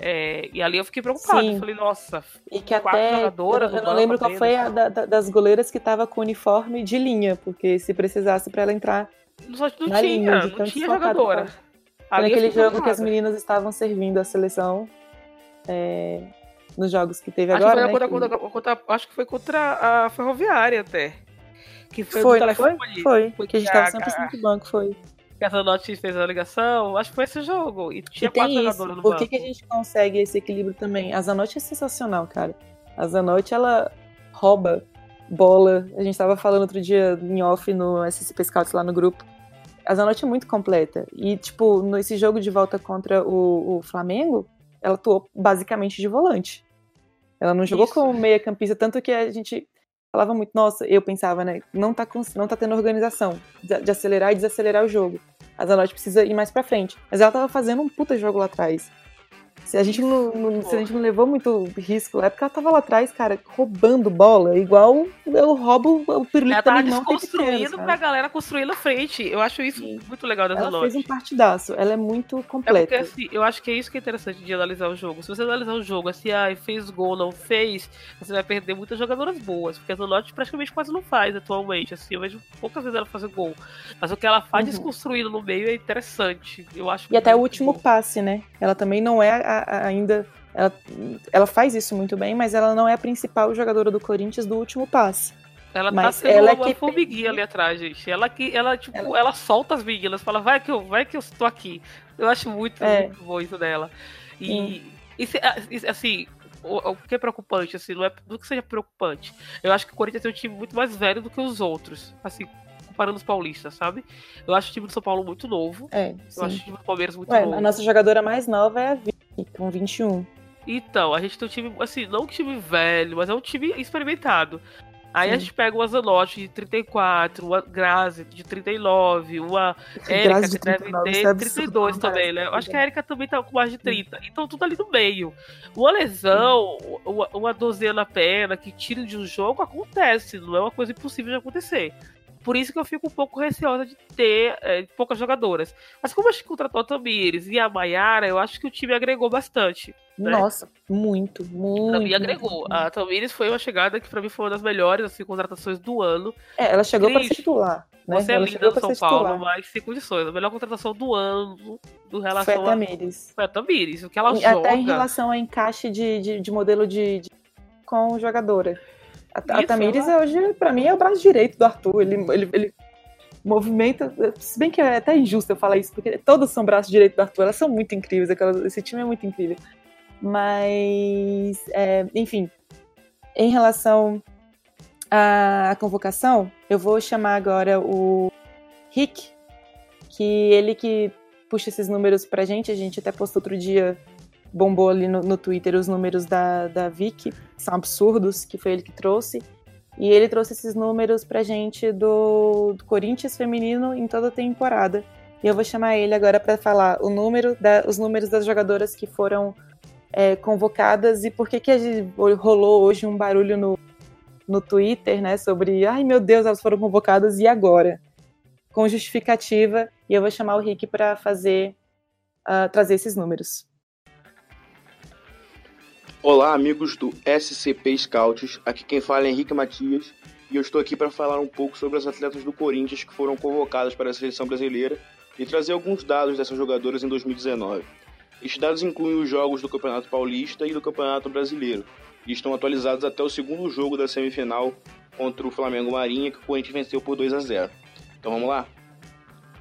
É, e ali eu fiquei preocupada. Sim. Falei, nossa, e que até jogadoras. Eu, eu não lembro qual foi a da, das goleiras que tava com uniforme de linha, porque se precisasse para ela entrar. Não, não na tinha, linha, não tinha jogadora. Naquele jogo que as meninas estavam servindo a seleção. É, nos jogos que teve acho agora. Que né, contra, que... Contra, contra, acho que foi contra a Ferroviária até. Que foi, foi, foi, foi, porque a gente tava 100% do banco, foi que a Zanotti fez a ligação, acho que foi esse jogo. E tinha e quatro jogadores no Por que, que a gente consegue esse equilíbrio também? A Zanotti é sensacional, cara. A Zanotti, ela rouba bola. A gente tava falando outro dia em off no SCP Scouts lá no grupo. A Zanotti é muito completa. E, tipo, nesse jogo de volta contra o, o Flamengo, ela atuou basicamente de volante. Ela não jogou Isso. como meia campista, tanto que a gente falava muito, nossa, eu pensava, né, não tá, não tá tendo organização de, acelerar e desacelerar o jogo. A Zanotti precisa ir mais pra frente. Mas ela tava fazendo um puta jogo lá atrás. Se a gente não, não, se a gente não levou muito risco, é porque ela tava lá atrás, cara, roubando bola, igual eu roubo o pirulito ela tava desconstruindo pra galera construir na frente. Eu acho isso Sim. muito legal da Ela fez um partidaço, ela é muito completa. É porque, assim, eu acho que é isso que é interessante de analisar o jogo. Se você analisar o jogo, assim, ah, fez gol, não fez, você vai perder muitas jogadoras boas, porque a Zanotti praticamente quase não faz atualmente, assim, eu vejo poucas vezes ela fazer gol. Mas o que ela faz uhum. desconstruindo no meio é interessante, eu acho. E até o último bom. passe, né? Ela também não é a, ainda. Ela, ela faz isso muito bem, mas ela não é a principal jogadora do Corinthians do último passe. Ela tá mas tá sendo ela uma que... formiguinha ali atrás, gente. Ela que ela tipo, ela... ela, solta as meninas, fala: "Vai que eu, vai que eu estou aqui". Eu acho muito, é. muito bom isso dela. E, e assim, o, o, que é preocupante assim, não é do que seja preocupante. Eu acho que o Corinthians tem um time muito mais velho do que os outros, assim, comparando os paulistas, sabe? Eu acho o time do São Paulo muito novo. É, eu acho o time do Palmeiras muito Ué, novo. A nossa jogadora mais nova é a Vicky, com 21. Então, a gente tem um time, assim, não um time velho, mas é um time experimentado. Aí Sim. a gente pega uma Zanotti de 34, uma Grazi de 39, uma Érica que deve ter é 32 também, né? Eu acho que a Érica também tá com mais de 30. Então tudo ali no meio. Uma lesão, uma, uma dozena na perna que tira de um jogo acontece, não é uma coisa impossível de acontecer. Por isso que eu fico um pouco receosa de ter é, poucas jogadoras. Mas como a gente contratou a Tamires e a Maiara, eu acho que o time agregou bastante. Né? Nossa, muito, muito. Mim agregou. Muito. A Tamires foi uma chegada que pra mim foi uma das melhores assim, contratações do ano. É, ela chegou ser titular. Né? Você é linda no São Paulo, mas sem condições. A melhor contratação do ano do relação foi a Tamires. Foi a Tamires. O que ela e, joga. Até em relação ao encaixe de, de, de modelo de, de, com jogadora. A, a Tamires ela... hoje, pra mim, é o braço direito do Arthur. Ele, ele, ele movimenta. Se bem que é até injusto eu falar isso, porque todos são braço direito do Arthur. Elas são muito incríveis. Aquelas, esse time é muito incrível. Mas, é, enfim, em relação à, à convocação, eu vou chamar agora o Rick, que ele que puxa esses números pra gente. A gente até postou outro dia bombou ali no, no Twitter os números da, da Vicky, são absurdos, que foi ele que trouxe. E ele trouxe esses números pra gente do, do Corinthians feminino em toda a temporada. E eu vou chamar ele agora para falar o número da, os números das jogadoras que foram é, convocadas e por que, que rolou hoje um barulho no, no Twitter, né? Sobre ai meu Deus, elas foram convocadas e agora? Com justificativa. E eu vou chamar o Rick para fazer uh, trazer esses números. Olá, amigos do SCP Scouts. Aqui quem fala é Henrique Matias e eu estou aqui para falar um pouco sobre as atletas do Corinthians que foram convocadas para a seleção brasileira e trazer alguns dados dessas jogadoras em 2019. Estes dados incluem os jogos do Campeonato Paulista e do Campeonato Brasileiro e estão atualizados até o segundo jogo da semifinal contra o Flamengo Marinha, que o Corinthians venceu por 2 a 0. Então vamos lá?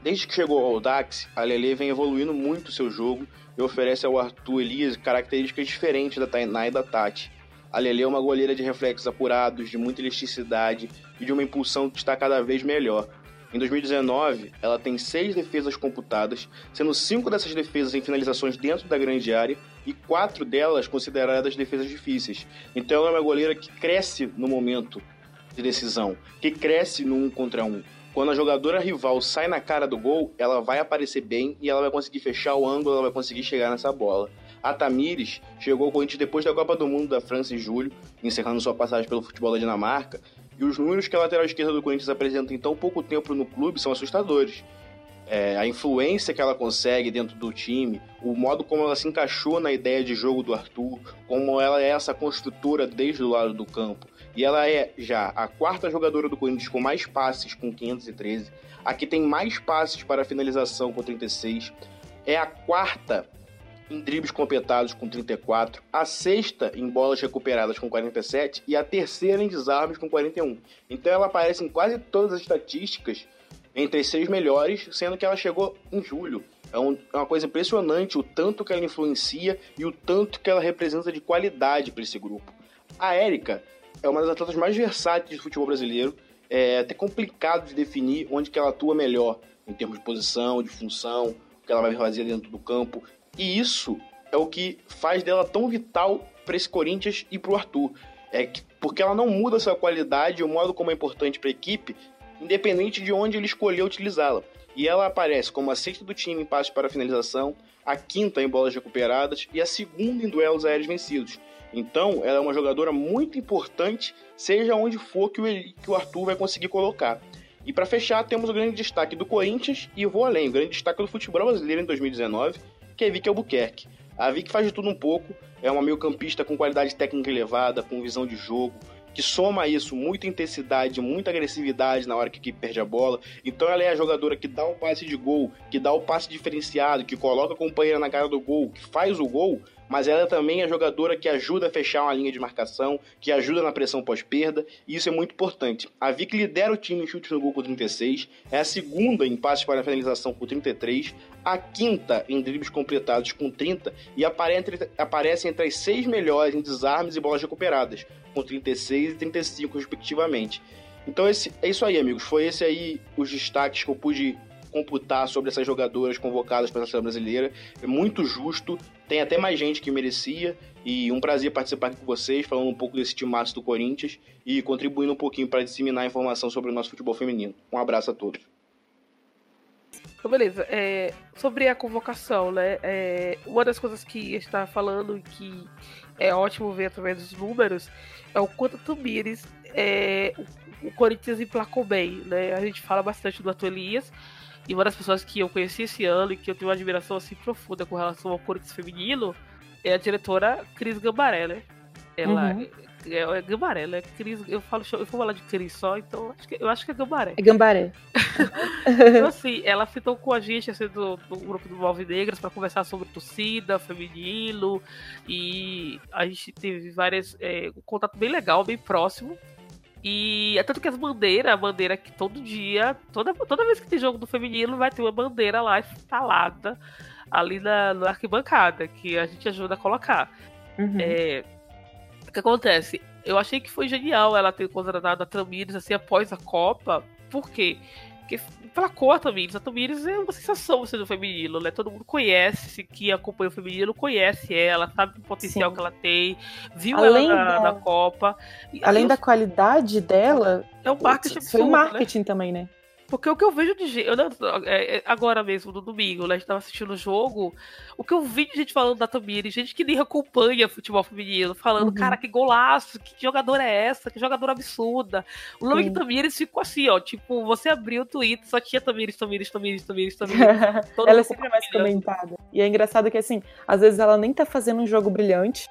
Desde que chegou ao Dax, a Lele vem evoluindo muito seu jogo e oferece ao Arthur Elias características diferentes da Tainá e da Tati. A Lele é uma goleira de reflexos apurados, de muita elasticidade e de uma impulsão que está cada vez melhor. Em 2019, ela tem seis defesas computadas, sendo cinco dessas defesas em finalizações dentro da grande área e quatro delas consideradas defesas difíceis. Então ela é uma goleira que cresce no momento de decisão, que cresce no um contra um. Quando a jogadora rival sai na cara do gol, ela vai aparecer bem e ela vai conseguir fechar o ângulo, ela vai conseguir chegar nessa bola. A Tamires chegou ao Corinthians depois da Copa do Mundo da França em julho, encerrando sua passagem pelo futebol da Dinamarca, e os números que a lateral esquerda do Corinthians apresenta em tão pouco tempo no clube são assustadores. É, a influência que ela consegue dentro do time, o modo como ela se encaixou na ideia de jogo do Arthur, como ela é essa construtora desde o lado do campo. E ela é já a quarta jogadora do Corinthians com mais passes, com 513. A que tem mais passes para finalização, com 36. É a quarta em dribles completados, com 34. A sexta em bolas recuperadas, com 47. E a terceira em desarmes, com 41. Então ela aparece em quase todas as estatísticas entre as seis melhores, sendo que ela chegou em julho. É, é uma coisa impressionante o tanto que ela influencia e o tanto que ela representa de qualidade para esse grupo. A Érica é uma das atletas mais versáteis do futebol brasileiro. É até complicado de definir onde que ela atua melhor, em termos de posição, de função, o que ela vai fazer dentro do campo. E isso é o que faz dela tão vital para esse Corinthians e para o Arthur. É que, porque ela não muda sua qualidade, o modo como é importante para a equipe, independente de onde ele escolher utilizá-la. E ela aparece como a sexta do time em passes para finalização, a quinta em bolas recuperadas e a segunda em duelos aéreos vencidos. Então, ela é uma jogadora muito importante, seja onde for que o, que o Arthur vai conseguir colocar. E para fechar, temos o grande destaque do Corinthians e vou além, o grande destaque do futebol brasileiro em 2019, que é Vicky Albuquerque. A Vicky faz de tudo um pouco, é uma meio-campista com qualidade técnica elevada, com visão de jogo, que soma isso muita intensidade, muita agressividade na hora que a equipe perde a bola. Então ela é a jogadora que dá o passe de gol, que dá o passe diferenciado, que coloca a companheira na cara do gol, que faz o gol, mas ela também é jogadora que ajuda a fechar uma linha de marcação, que ajuda na pressão pós-perda, e isso é muito importante. A Vic lidera o time em chutes no gol com 36, é a segunda em passes para a finalização com 33, a quinta em dribles completados com 30 e aparece entre, aparece entre as seis melhores em desarmes e bolas recuperadas, com 36 e 35 respectivamente. Então esse, é isso aí, amigos. Foi esse aí os destaques que eu pude computar sobre essas jogadoras convocadas para a seleção brasileira. É muito justo, tem até mais gente que merecia. E um prazer participar aqui com vocês, falando um pouco desse timaço do Corinthians e contribuindo um pouquinho para disseminar informação sobre o nosso futebol feminino. Um abraço a todos. Então, beleza. É, sobre a convocação, né? É, uma das coisas que está falando que é ótimo ver através dos números é o quanto Tamires é, o Corinthians emplacou bem, né? A gente fala bastante do Atuelias, e uma das pessoas que eu conheci esse ano e que eu tenho uma admiração assim profunda com relação ao Corinthians feminino é a diretora Cris Gambaré, né? Ela uhum. é, é, é Gambaré, né? Cris, eu falo, eu vou falar de Cris só, então acho que, eu acho que é Gambaré. É Gambaré. então assim, ela citou com a gente assim, do, do grupo do Malve Negras para conversar sobre torcida, feminino e a gente teve várias é, um contato bem legal, bem próximo. E é tanto que as bandeiras, a bandeira que todo dia, toda, toda vez que tem jogo do feminino, vai ter uma bandeira lá instalada ali na, na arquibancada, que a gente ajuda a colocar. Uhum. É, o que acontece? Eu achei que foi genial ela ter contratado a Tamires assim após a Copa. Por quê? Porque placou a Tamires. A Tamires é uma sensação sendo feminino, né? Todo mundo conhece, que acompanha o feminino, conhece ela, sabe o potencial Sim. que ela tem, viu além ela na, da, na Copa. Além eu, da qualidade dela, é um marketing foi um marketing né? também, né? Porque o que eu vejo de gente. É, é, agora mesmo, no domingo, né? A gente tava assistindo o jogo. O que eu vi de gente falando da Tamiri, gente que nem acompanha futebol feminino, falando, uhum. cara, que golaço, que jogadora é essa, que jogadora absurda. O nome Sim. de Tamires ficou assim, ó. Tipo, você abriu o Twitter, só tinha Tamires, Tamires, Tamires, Tamires, Tamires. ela é sempre mais comentada. E é engraçado que, assim, às vezes ela nem tá fazendo um jogo brilhante.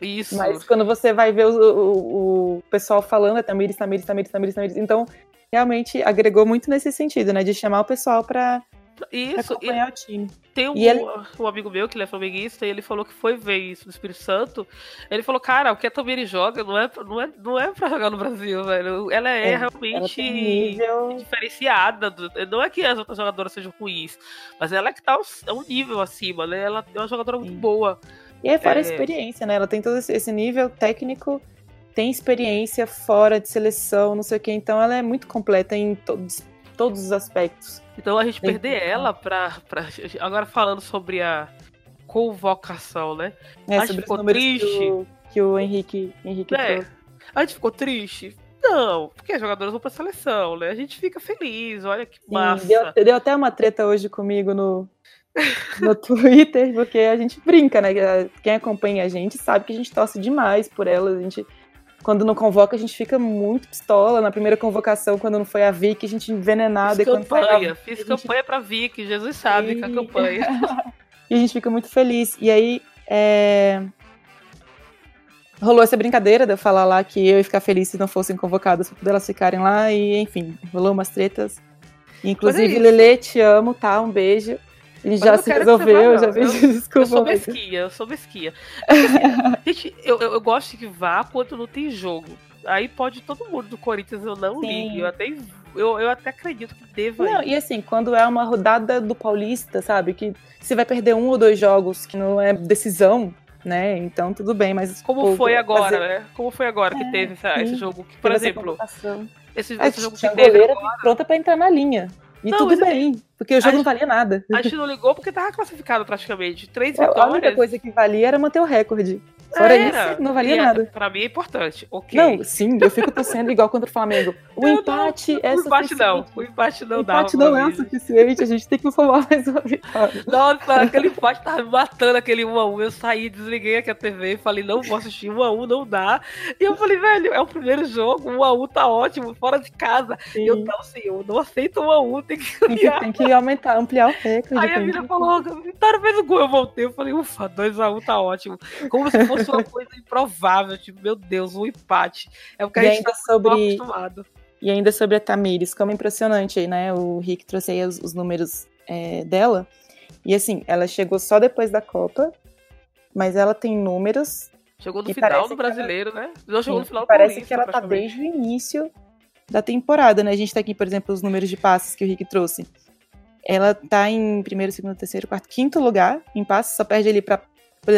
Isso. Mas quando você vai ver o, o, o pessoal falando, é Tamires, Tamires, Tamires, Tamires, Tamires. Então, realmente agregou muito nesse sentido, né? De chamar o pessoal pra, isso, acompanhar o time. Tem um, ele... um, amigo meu que ele é flamenguista e ele falou que foi ver isso no Espírito Santo. Ele falou, cara, o que a Tamiri joga não é, não, é, não é pra jogar no Brasil, velho. Ela é, é realmente ela nível... diferenciada. Não é que as outras jogadoras sejam ruins, mas ela é que tá um nível acima, né? Ela é uma jogadora muito boa. E é fora é... a experiência, né? Ela tem todo esse nível técnico tem experiência fora de seleção, não sei o que, então ela é muito completa em todos, todos os aspectos. Então a gente perder ela pra, pra. Agora falando sobre a convocação, né? É, a gente ficou triste. Que o, que o Henrique, Henrique é, A gente ficou triste. Não, porque as jogadoras vão pra seleção, né? A gente fica feliz, olha que massa. Sim, deu, deu até uma treta hoje comigo no, no Twitter, porque a gente brinca, né? Quem acompanha a gente sabe que a gente torce demais por elas, a gente quando não convoca, a gente fica muito pistola. Na primeira convocação, quando não foi a Vicky, a gente envenenada. Fiz campanha, a... fiz gente... campanha pra Vicky, Jesus sabe e... que a campanha. e a gente fica muito feliz. E aí, é... rolou essa brincadeira de eu falar lá que eu ia ficar feliz se não fossem convocadas, pra elas ficarem lá. E, enfim, rolou umas tretas. Inclusive, é Lele, te amo, tá? Um beijo. Ele já se resolveu, já fez desculpa. Eu sou mesquinha, eu sou mesquinha. Gente, eu, eu, eu, gosto que vá quando não tem jogo. Aí pode todo mundo do Corinthians, eu não ligo. Eu até, eu, eu até acredito que deva Não, ir. e assim, quando é uma rodada do Paulista, sabe? Que você vai perder um ou dois jogos que não é decisão, né? Então tudo bem, mas. Como foi agora, fazer... né? Como foi agora que é, teve essa, esse jogo? Que, por exemplo, esse, esse jogo que teve. Agora... pronta pra entrar na linha. E não, tudo bem, porque o jogo não valia nada. A gente não ligou porque tava classificado praticamente. Três é, vitórias. A única coisa que valia era manter o recorde. Fora Era. isso, não valia e é, nada. Pra mim é importante. ok Não, sim, eu fico torcendo igual contra o Flamengo. O não, empate não, é o empate não. O empate não dá. O empate não é suficiente, a gente tem que formar mais uma vitória. Nossa, aquele empate tava me matando aquele 1x1. Eu saí, desliguei aqui a TV e falei, não vou assistir 1x1, não dá. E eu falei, velho, é o primeiro jogo, 1x1 tá ótimo, fora de casa. Sim. E eu, não, senhor, eu não aceito 1x1, tem que tem que, que aumentar, ampliar o recorde. Aí a menina falou, Vitória fez o gol, eu voltei, eu falei, ufa, 2x1 tá ótimo. Como se fosse uma coisa improvável, tipo, meu Deus, um empate. É o que e a gente tá sobre... acostumado. E ainda sobre a Tamires, como impressionante, né? O Rick trouxe aí os, os números é, dela. E assim, ela chegou só depois da Copa, mas ela tem números. Chegou no final do brasileiro, ela... né? Já chegou no final do Parece que ela tá desde o início da temporada, né? A gente tá aqui, por exemplo, os números de passes que o Rick trouxe. Ela tá em primeiro, segundo, terceiro, quarto, quinto lugar em passes, só perde ali pra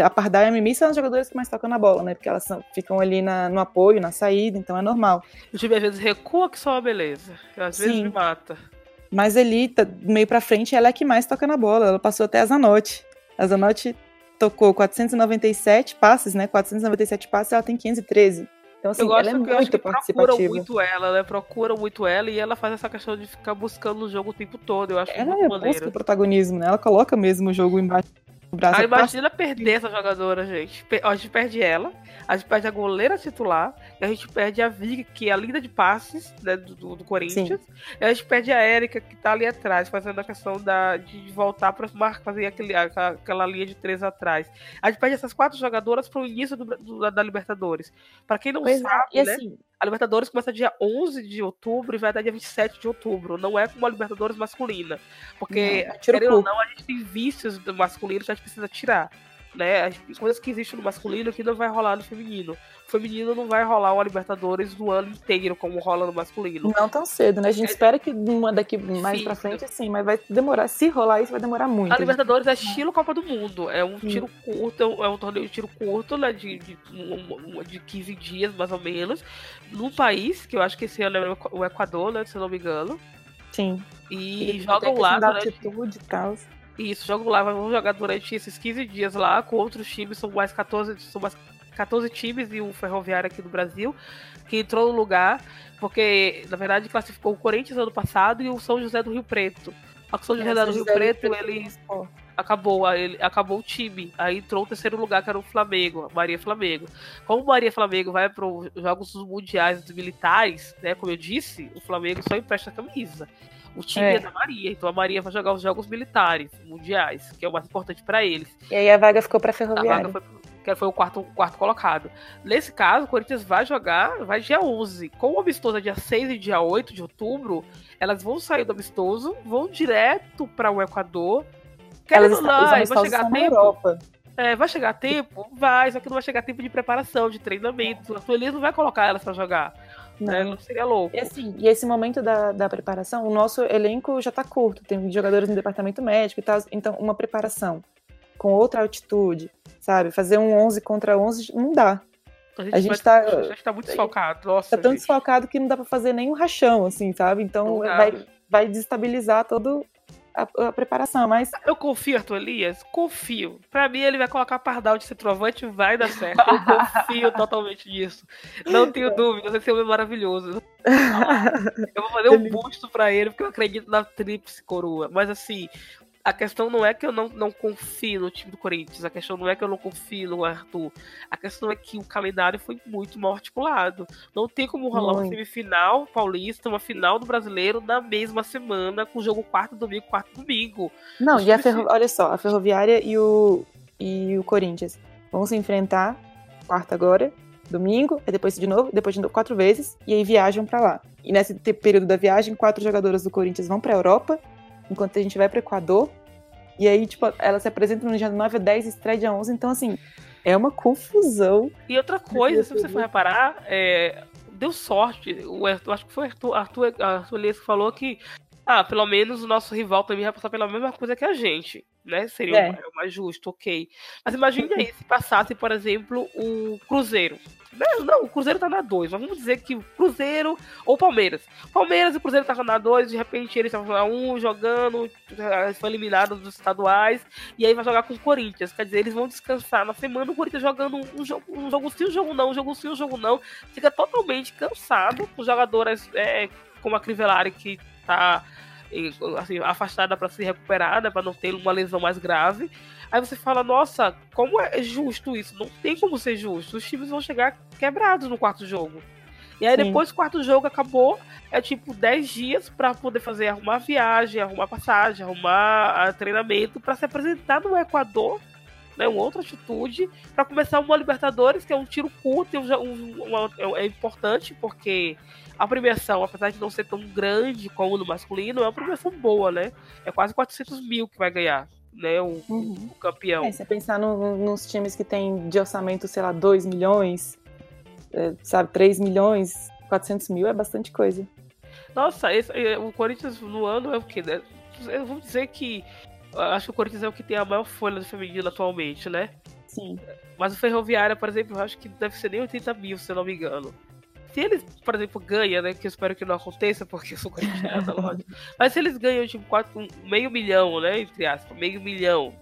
a Pardal e a Mimi são os jogadores que mais tocam na bola, né? Porque elas são, ficam ali na, no apoio, na saída, então é normal. O time às vezes recua que só uma beleza. Às Sim. vezes me mata. Mas ali, tá, meio pra frente, ela é que mais toca na bola. Ela passou até a Zanotti. A Zanotti tocou 497 passes, né? 497 passes, ela tem 513. Então, assim, eu gosto ela é que muito procuram muito ela, né? Procuram muito ela e ela faz essa questão de ficar buscando o jogo o tempo todo. Eu acho ela muito é maneiro. busca o protagonismo, né? Ela coloca mesmo o jogo embaixo ah, imagina perder essa jogadora, gente. A gente perde ela, a gente perde a goleira titular, a gente perde a Vig, que é a linda de passes né, do, do, Corinthians, Sim. e a gente perde a Érica, que tá ali atrás, fazendo a questão da, de voltar para fazer aquele, aquela linha de três atrás. A gente perde essas quatro jogadoras pro início do, do, da Libertadores. Para quem não pois é, sabe, é. né? Assim, a Libertadores começa dia 11 de outubro e vai até dia 27 de outubro. Não é como a Libertadores masculina. Porque, querendo ou não, a gente tem vícios do masculino que a gente precisa tirar né? As coisas que existem no masculino que não vai rolar no feminino. O feminino não vai rolar uma Libertadores do ano inteiro, como rola no masculino. Não tão cedo, né? A gente é, espera que uma daqui mais sim. pra frente, sim, mas vai demorar. Se rolar isso, vai demorar muito. A Libertadores é estilo Copa do Mundo. É um tiro curto, é um torneio de tiro curto, né? De, de, de 15 dias, mais ou menos. Num país, que eu acho que esse ano é o Equador, né? Se eu não me engano. Sim. E, e joga o lado, né? Altitude e tal. Isso, jogo lá, vamos jogar durante esses 15 dias lá com outros times, são mais 14, são mais 14 times e o Ferroviário aqui do Brasil, que entrou no lugar, porque na verdade classificou o Corinthians ano passado e o São José do Rio Preto. O São José é, do Rio Preto, ele acabou, ele acabou o time. Aí entrou o terceiro lugar, que era o Flamengo, Maria Flamengo. Como Maria Flamengo vai para os Jogos Mundiais dos Militares, né? Como eu disse, o Flamengo só empresta camisa. O time é. é. da Maria, então a Maria vai jogar os jogos militares, mundiais, que é o mais importante para eles. E aí a vaga ficou para Ferroviária. A vaga foi, que foi o quarto, quarto colocado. Nesse caso, o Corinthians vai jogar, vai dia 11. Com o amistoso é dia 6 e dia 8 de outubro, elas vão sair do amistoso, vão direto para o Equador. Elas estão, não, vai chegar a tempo. Europa. É, vai chegar tempo? Vai, só que não vai chegar tempo de preparação, de treinamento. A Sueli não vai colocar elas para jogar. Né? Não. Seria louco. E, assim, e esse momento da, da preparação, o nosso elenco já está curto, tem jogadores no departamento médico e tal, então uma preparação com outra altitude, sabe? Fazer um 11 contra 11 não dá. A gente, está a gente tá muito desfalcado. Nossa, tá tão gente. desfalcado que não dá para fazer nenhum rachão, assim, sabe? Então vai, vai desestabilizar todo a, a, preparação, mas. Eu confio, Arthur Elias? Confio. Pra mim, ele vai colocar pardal de centroavante e vai dar certo. Eu confio totalmente nisso. Não tenho dúvidas, esse homem é maravilhoso. Eu vou fazer um busto pra ele, porque eu acredito na tríplice coroa. Mas assim, a questão não é que eu não, não confio no time do Corinthians, a questão não é que eu não confio no Arthur, a questão é que o calendário foi muito mal articulado. Não tem como rolar uma semifinal paulista, uma final do brasileiro na mesma semana, com o jogo quarto domingo, quarto domingo. Não, e a ferro... olha só, a Ferroviária e o, e o Corinthians vão se enfrentar quarta agora, domingo, e depois de novo, depois de novo, quatro vezes, e aí viajam para lá. E nesse período da viagem, quatro jogadoras do Corinthians vão para a Europa enquanto a gente vai para o Equador. E aí, tipo, ela se apresenta no dia 9 a 10 e estreia dia 11. Então, assim, é uma confusão. E outra coisa, se você for reparar, é, deu sorte. O Arthur, acho que foi Arthur, Arthur, Arthur Elias que falou que, ah, pelo menos o nosso rival também vai passar pela mesma coisa que a gente. Né? Seria é. o mais justo, ok. Mas imagine aí se passasse, por exemplo, o Cruzeiro Não, o Cruzeiro tá na 2, mas vamos dizer que o Cruzeiro ou Palmeiras. Palmeiras e o Cruzeiro estavam na 2, de repente eles estavam na 1, um, jogando, foi eliminado dos estaduais, e aí vai jogar com o Corinthians. Quer dizer, eles vão descansar na semana, o Corinthians jogando um jogo, um jogo sim, um jogo não, um jogo sim, um jogo não. Fica totalmente cansado, os jogadores é, como a Crivellari que tá assim, afastada para se recuperar, né, para não ter uma lesão mais grave. Aí você fala, nossa, como é justo isso? Não tem como ser justo. Os times vão chegar quebrados no quarto jogo. E aí, Sim. depois o quarto jogo acabou, é tipo 10 dias para poder fazer, arrumar viagem, arrumar passagem, arrumar ah, treinamento, para se apresentar no Equador, né, uma outra atitude, para começar uma Libertadores, que é um tiro curto, um, um, uma, é, é importante, porque a premiação, apesar de não ser tão grande como no masculino, é uma premiação boa, né? É quase 400 mil que vai ganhar né, o, uhum. o campeão. É, você pensar no, nos times que tem de orçamento, sei lá, 2 milhões, é, sabe, 3 milhões, 400 mil é bastante coisa. Nossa, esse, é, o Corinthians no ano é o quê? Né? Vamos dizer que acho que o Corinthians é o que tem a maior folha do feminino atualmente, né? Sim. Mas o Ferroviária, por exemplo, eu acho que deve ser nem 80 mil, se eu não me engano se eles, por exemplo, ganham, né? Que eu espero que não aconteça, porque eu sou corintiana, lógico. Mas se eles ganham, tipo, quatro, um, meio milhão, né? Entre aspas, meio milhão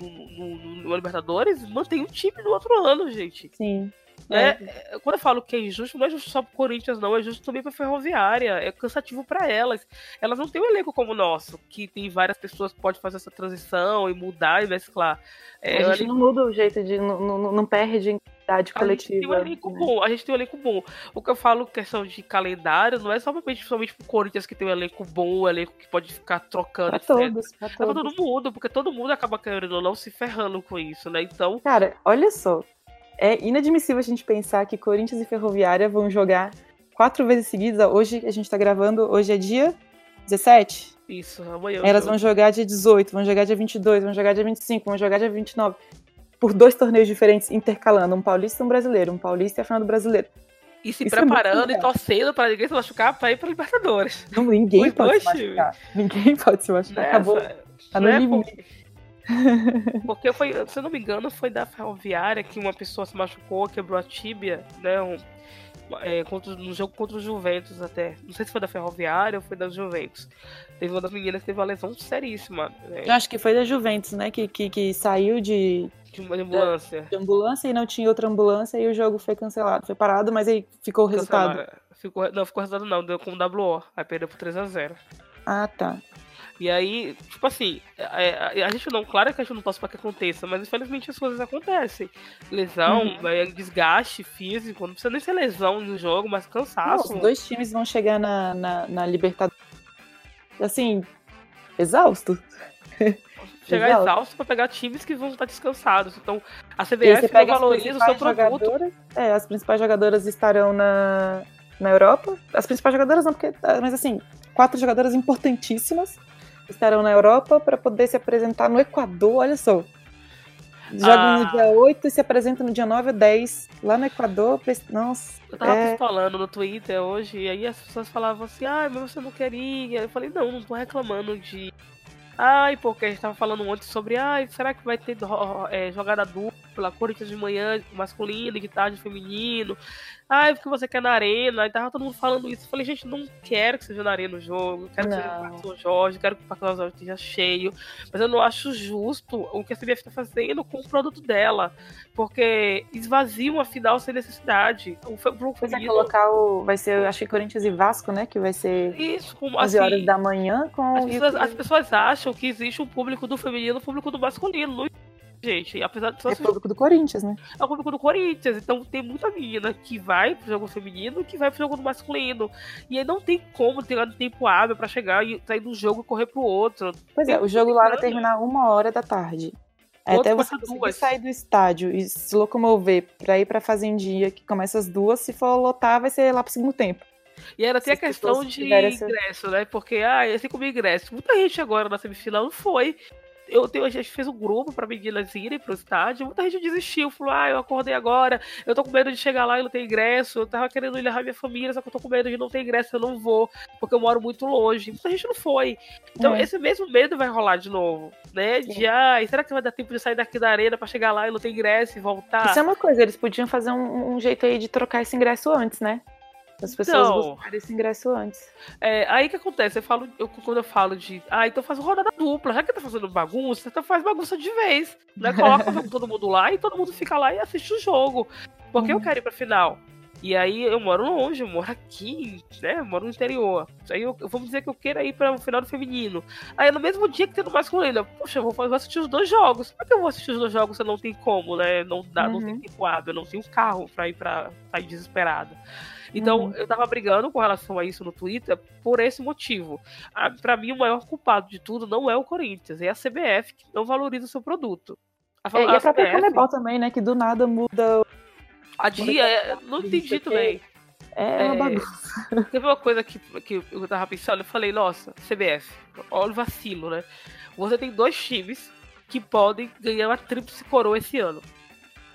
no, no, no Libertadores, mantém o time no outro ano, gente. Sim. É, é. Quando eu falo que é injusto, não é justo só pro Corinthians, não, é justo também pra Ferroviária. É cansativo para elas. Elas não têm um elenco como o nosso, que tem várias pessoas que podem fazer essa transição e mudar e mesclar. É, a gente não muda o jeito de. Não, não, não perde identidade coletiva. A gente tem um elenco né? bom, a gente tem um elenco bom. O que eu falo, questão de calendário, não é somente principalmente pro Corinthians que tem um elenco bom, um elenco que pode ficar trocando. Pra todos, pra todos. É pra todo mundo, porque todo mundo acaba querendo ou não se ferrando com isso, né? Então. Cara, olha só. É inadmissível a gente pensar que Corinthians e Ferroviária vão jogar quatro vezes seguidas. Hoje a gente tá gravando, hoje é dia 17. Isso, amanhã. Elas vão jogar dia 18, vão jogar dia 22, vão jogar dia 25, vão jogar dia 29 por dois torneios diferentes intercalando, um paulista e um brasileiro, um paulista e a final do brasileiro. E se Isso é preparando é e torcendo para ninguém se machucar para ir para Libertadores. Não, ninguém Os pode se machucar. Ninguém pode se machucar. Nessa, Acabou. Tá no limite. Porque foi, se eu não me engano, foi da ferroviária que uma pessoa se machucou, quebrou a tíbia, né? Um, é, contra, no jogo contra os Juventus até. Não sei se foi da Ferroviária ou foi da Juventus. Teve uma das meninas que teve uma lesão seríssima. Né? Eu acho que foi da Juventus, né? Que, que, que saiu de. De uma ambulância. De ambulância e não tinha outra ambulância e o jogo foi cancelado. Foi parado, mas aí ficou o resultado. Ficou, não, ficou o resultado não, deu como WO. Aí perdeu por 3x0. Ah, tá. E aí, tipo assim, a, é, a, é, a, gente não, claro que a gente não torce pra que aconteça, mas infelizmente as coisas acontecem. Lesão, uhum. é, desgaste físico, não precisa nem ser lesão no jogo, mas cansaço. Não, os dois times vão chegar na, na, na Libertadores, assim, exausto. Chegar exausto. exausto pra pegar times que vão estar descansados. Então, a CBF não valoriza o seu produto. É, as principais jogadoras estarão na, na Europa. As principais jogadoras não, porque. Mas assim, quatro jogadoras importantíssimas estarão na Europa para poder se apresentar no Equador, olha só. Jogam ah. no dia 8 e se apresentam no dia 9 ou 10 lá no Equador. Nossa. Eu tava é... falando no Twitter hoje, e aí as pessoas falavam assim, ah, mas você não queria. Eu falei, não, não tô reclamando de. Ai, porque a gente tava falando ontem sobre, ai, será que vai ter é, jogada dupla, Corinthians de manhã masculino, de tarde feminino? Ah, porque você quer na arena. Aí tava todo mundo falando isso. Eu falei, gente, não quero que seja na arena o jogo. Quero não. que seja no Parque São Jorge, quero que o Parque São Jorge esteja cheio. Mas eu não acho justo o que a CBF tá fazendo com o produto dela. Porque esvazia uma final sem necessidade. O jogo pois é, colocar o. Vai ser, acho que Corinthians e Vasco, né? Que vai ser. Isso, como 11 assim, horas da manhã com. As pessoas, as pessoas acham que existe um público do feminino e um público do masculino. Gente. Apesar de só é público do Corinthians, né? É o público do Corinthians. Então tem muita menina que vai pro jogo feminino e que vai pro jogo masculino. E aí não tem como ter um tempo hábil para chegar e sair do jogo e correr pro outro. Pois tem é, o jogo lá vai terminar uma hora da tarde. Até você sair do estádio e se locomover pra ir pra fazendinha, que começa às duas, se for lotar, vai ser lá pro segundo tempo. E era até a questão de ingresso, essa... né? Porque, ah, assim como ingresso. Muita gente agora na semifinal não foi eu tenho, a gente fez um grupo pra meninas irem pro estádio, muita gente desistiu, falou, ah, eu acordei agora, eu tô com medo de chegar lá e não ter ingresso, eu tava querendo ir levar minha família, só que eu tô com medo de não ter ingresso, eu não vou, porque eu moro muito longe. Muita gente não foi. Então, é. esse mesmo medo vai rolar de novo, né? De, ah, será que vai dar tempo de sair daqui da arena pra chegar lá e não ter ingresso e voltar? Isso é uma coisa, eles podiam fazer um, um jeito aí de trocar esse ingresso antes, né? As pessoas então, buscarem esse ingresso antes. É, aí que acontece? Eu falo, eu, quando eu falo de. Ah, então faz rodada dupla. Já que tá fazendo bagunça, então faz bagunça de vez. Né? Coloca todo mundo lá e todo mundo fica lá e assiste o jogo. Porque uhum. eu quero ir pra final. E aí eu moro longe, eu moro aqui, né? Eu moro no interior. Aí eu, eu vamos dizer que eu queira ir para o final do feminino. Aí no mesmo dia que tem no masculino, poxa, eu vou, vou assistir os dois jogos. Como é que eu vou assistir os dois jogos se não tem como, né? Não dá, uhum. não tem tempo hábil, não tenho carro para ir para ir desesperado. Então, uhum. eu tava brigando com relação a isso no Twitter por esse motivo. Para mim, o maior culpado de tudo não é o Corinthians, é a CBF que não valoriza o seu produto. A, é, a, e a própria CBF, Comebol também, né? Que do nada muda. A dia, é, não entendi também. É, é uma bagunça. Teve uma coisa que, que eu tava pensando, eu falei, nossa, CBF, olha o vacilo, né? Você tem dois times que podem ganhar uma tríplice coroa esse ano.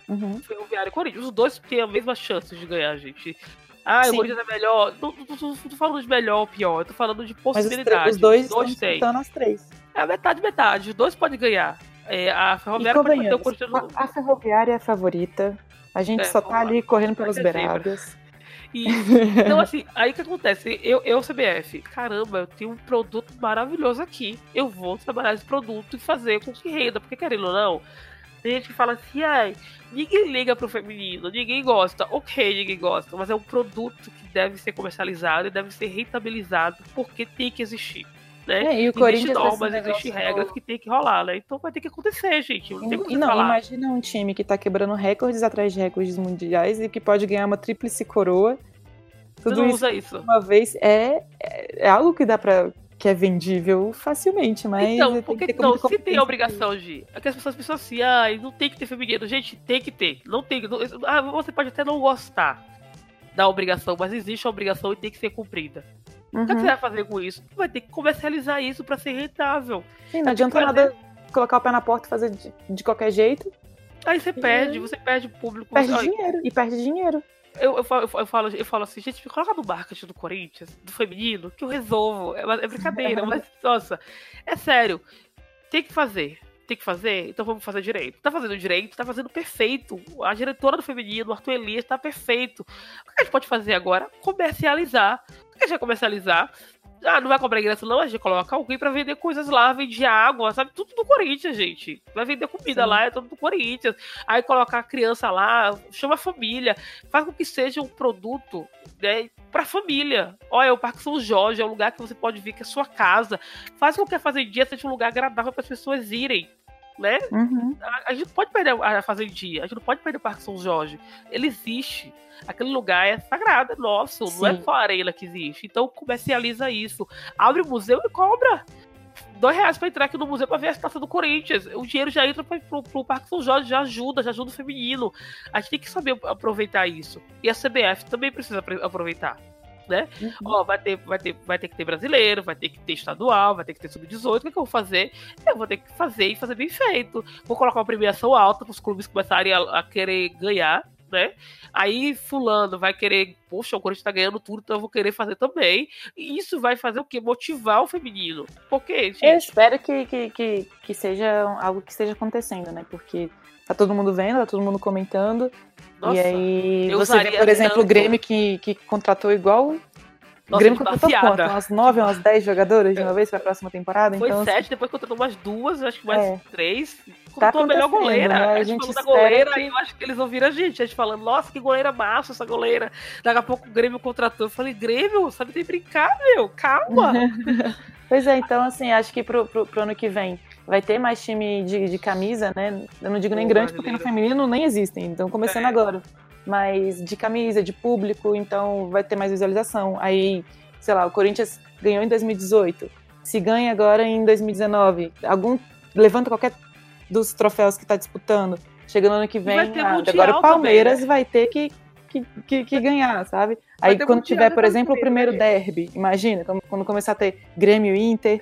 Uhum. Ferroviário e Corinthians. Os dois têm a mesma chance de ganhar, gente. Ah, Sim. o Corinthians é melhor. Não, não, não, tô falando de melhor ou pior, eu tô falando de possibilidade. Os, os dois, os dois têm. as três. É metade, metade. Os dois podem ganhar. É, a Ferroviária pode o Corinthians no... A Ferroviária é a favorita. A gente é, só tá ali correndo pelas beiradas. então, assim, aí que acontece? Eu, eu, CBF, caramba, eu tenho um produto maravilhoso aqui. Eu vou trabalhar esse produto e fazer com que renda, porque querendo ou não, tem gente que fala assim, ai, ninguém liga pro feminino, ninguém gosta. Ok, ninguém gosta, mas é um produto que deve ser comercializado e deve ser rentabilizado porque tem que existir. Né? É, e o Corinthians normas, existem regras que tem que rolar, né? Então vai ter que acontecer, gente. Não, tem não imagina um time que tá quebrando recordes atrás de recordes mundiais e que pode ganhar uma tríplice coroa. Tudo não isso usa isso. Uma vez é, é, é algo que dá pra que é vendível facilmente, mas. Então, porque então, se tem a obrigação de. É que as pessoas pensam assim, ah, não tem que ter feminino. Gente, tem que ter. Não tem. Não, ah, você pode até não gostar da obrigação, mas existe a obrigação e tem que ser cumprida. Uhum. O que é você vai fazer com isso? Vai ter que comercializar isso para ser rentável. Sim, não adianta nada colocar o pé na porta e fazer de, de qualquer jeito. Aí você perde, você perde público. Perde dinheiro. E perde dinheiro. Eu, eu, falo, eu, falo, eu falo assim, gente, me coloca no marketing do Corinthians, do feminino, que eu resolvo. É, é brincadeira, mas, nossa, é sério. Tem que fazer. Tem que fazer, então vamos fazer direito. Tá fazendo direito, tá fazendo perfeito. A diretora do feminino, o Arthur Elias, tá perfeito. O que a gente pode fazer agora? Comercializar. O que a gente vai comercializar? Ah, não vai comprar ingresso, não. A gente coloca alguém pra vender coisas lá, vende água, sabe? Tudo do Corinthians, gente. Vai vender comida Sim. lá, é tudo do Corinthians. Aí colocar a criança lá, chama a família, faz com que seja um produto né, pra família. Olha, o Parque São Jorge é um lugar que você pode vir, que é sua casa. Faz com que a Fazendinha seja um lugar agradável para as pessoas irem né? Uhum. A, a, gente pode perder a Fazendinha, a gente não pode perder o Parque São Jorge. Ele existe. Aquele lugar é sagrado, é nosso, Sim. não é só a arena que existe. Então comercializa isso. Abre o museu e cobra. Dois reais pra entrar aqui no museu pra ver a estátua do Corinthians. O dinheiro já entra pra, pro, pro Parque São Jorge, já ajuda, já ajuda o feminino. A gente tem que saber aproveitar isso. E a CBF também precisa aproveitar né? Uhum. Ó, vai ter, vai, ter, vai ter que ter brasileiro, vai ter que ter estadual, vai ter que ter sub-18. O que, é que, eu vou fazer? Eu vou ter que fazer e fazer bem feito. Vou colocar uma premiação alta para os clubes começarem a, a, querer ganhar, né? Aí fulano vai querer, poxa, o Corinthians tá ganhando tudo, então eu vou querer fazer também. E isso vai fazer o quê? Motivar o feminino. Por quê, gente? Eu espero que, que, que, que seja algo que esteja acontecendo, né? Porque tá todo mundo vendo, tá todo mundo comentando. Nossa, e aí você vê, por exemplo, tanto. o Grêmio que, que contratou igual. Nossa, o Grêmio contratou quanto? Umas nove, umas dez jogadoras de uma vez para a próxima temporada? Foi então, sete, assim, depois contratou umas duas, acho que mais é. três. Tá contratou tá a melhor goleira. Né? A, gente falou da goleira que... e eu acho que eles ouviram a gente. A gente falando, nossa, que goleira massa essa goleira. Daqui a pouco o Grêmio contratou. Eu falei, Grêmio, sabe tem brincar, meu? Calma. pois é, então assim, acho que pro, pro, pro ano que vem vai ter mais time de, de camisa, né? Eu não digo nem grande, porque no feminino nem existem, então começando é. agora. Mas de camisa, de público, então vai ter mais visualização. Aí, sei lá, o Corinthians ganhou em 2018. Se ganha agora em 2019, algum levanta qualquer dos troféus que está disputando. Chegando ano que vem, ah, agora o Palmeiras também, né? vai ter que, que, que, que ganhar, sabe? Vai Aí quando tiver, por exemplo, o primeiro derby, imagina, quando começar a ter Grêmio Inter,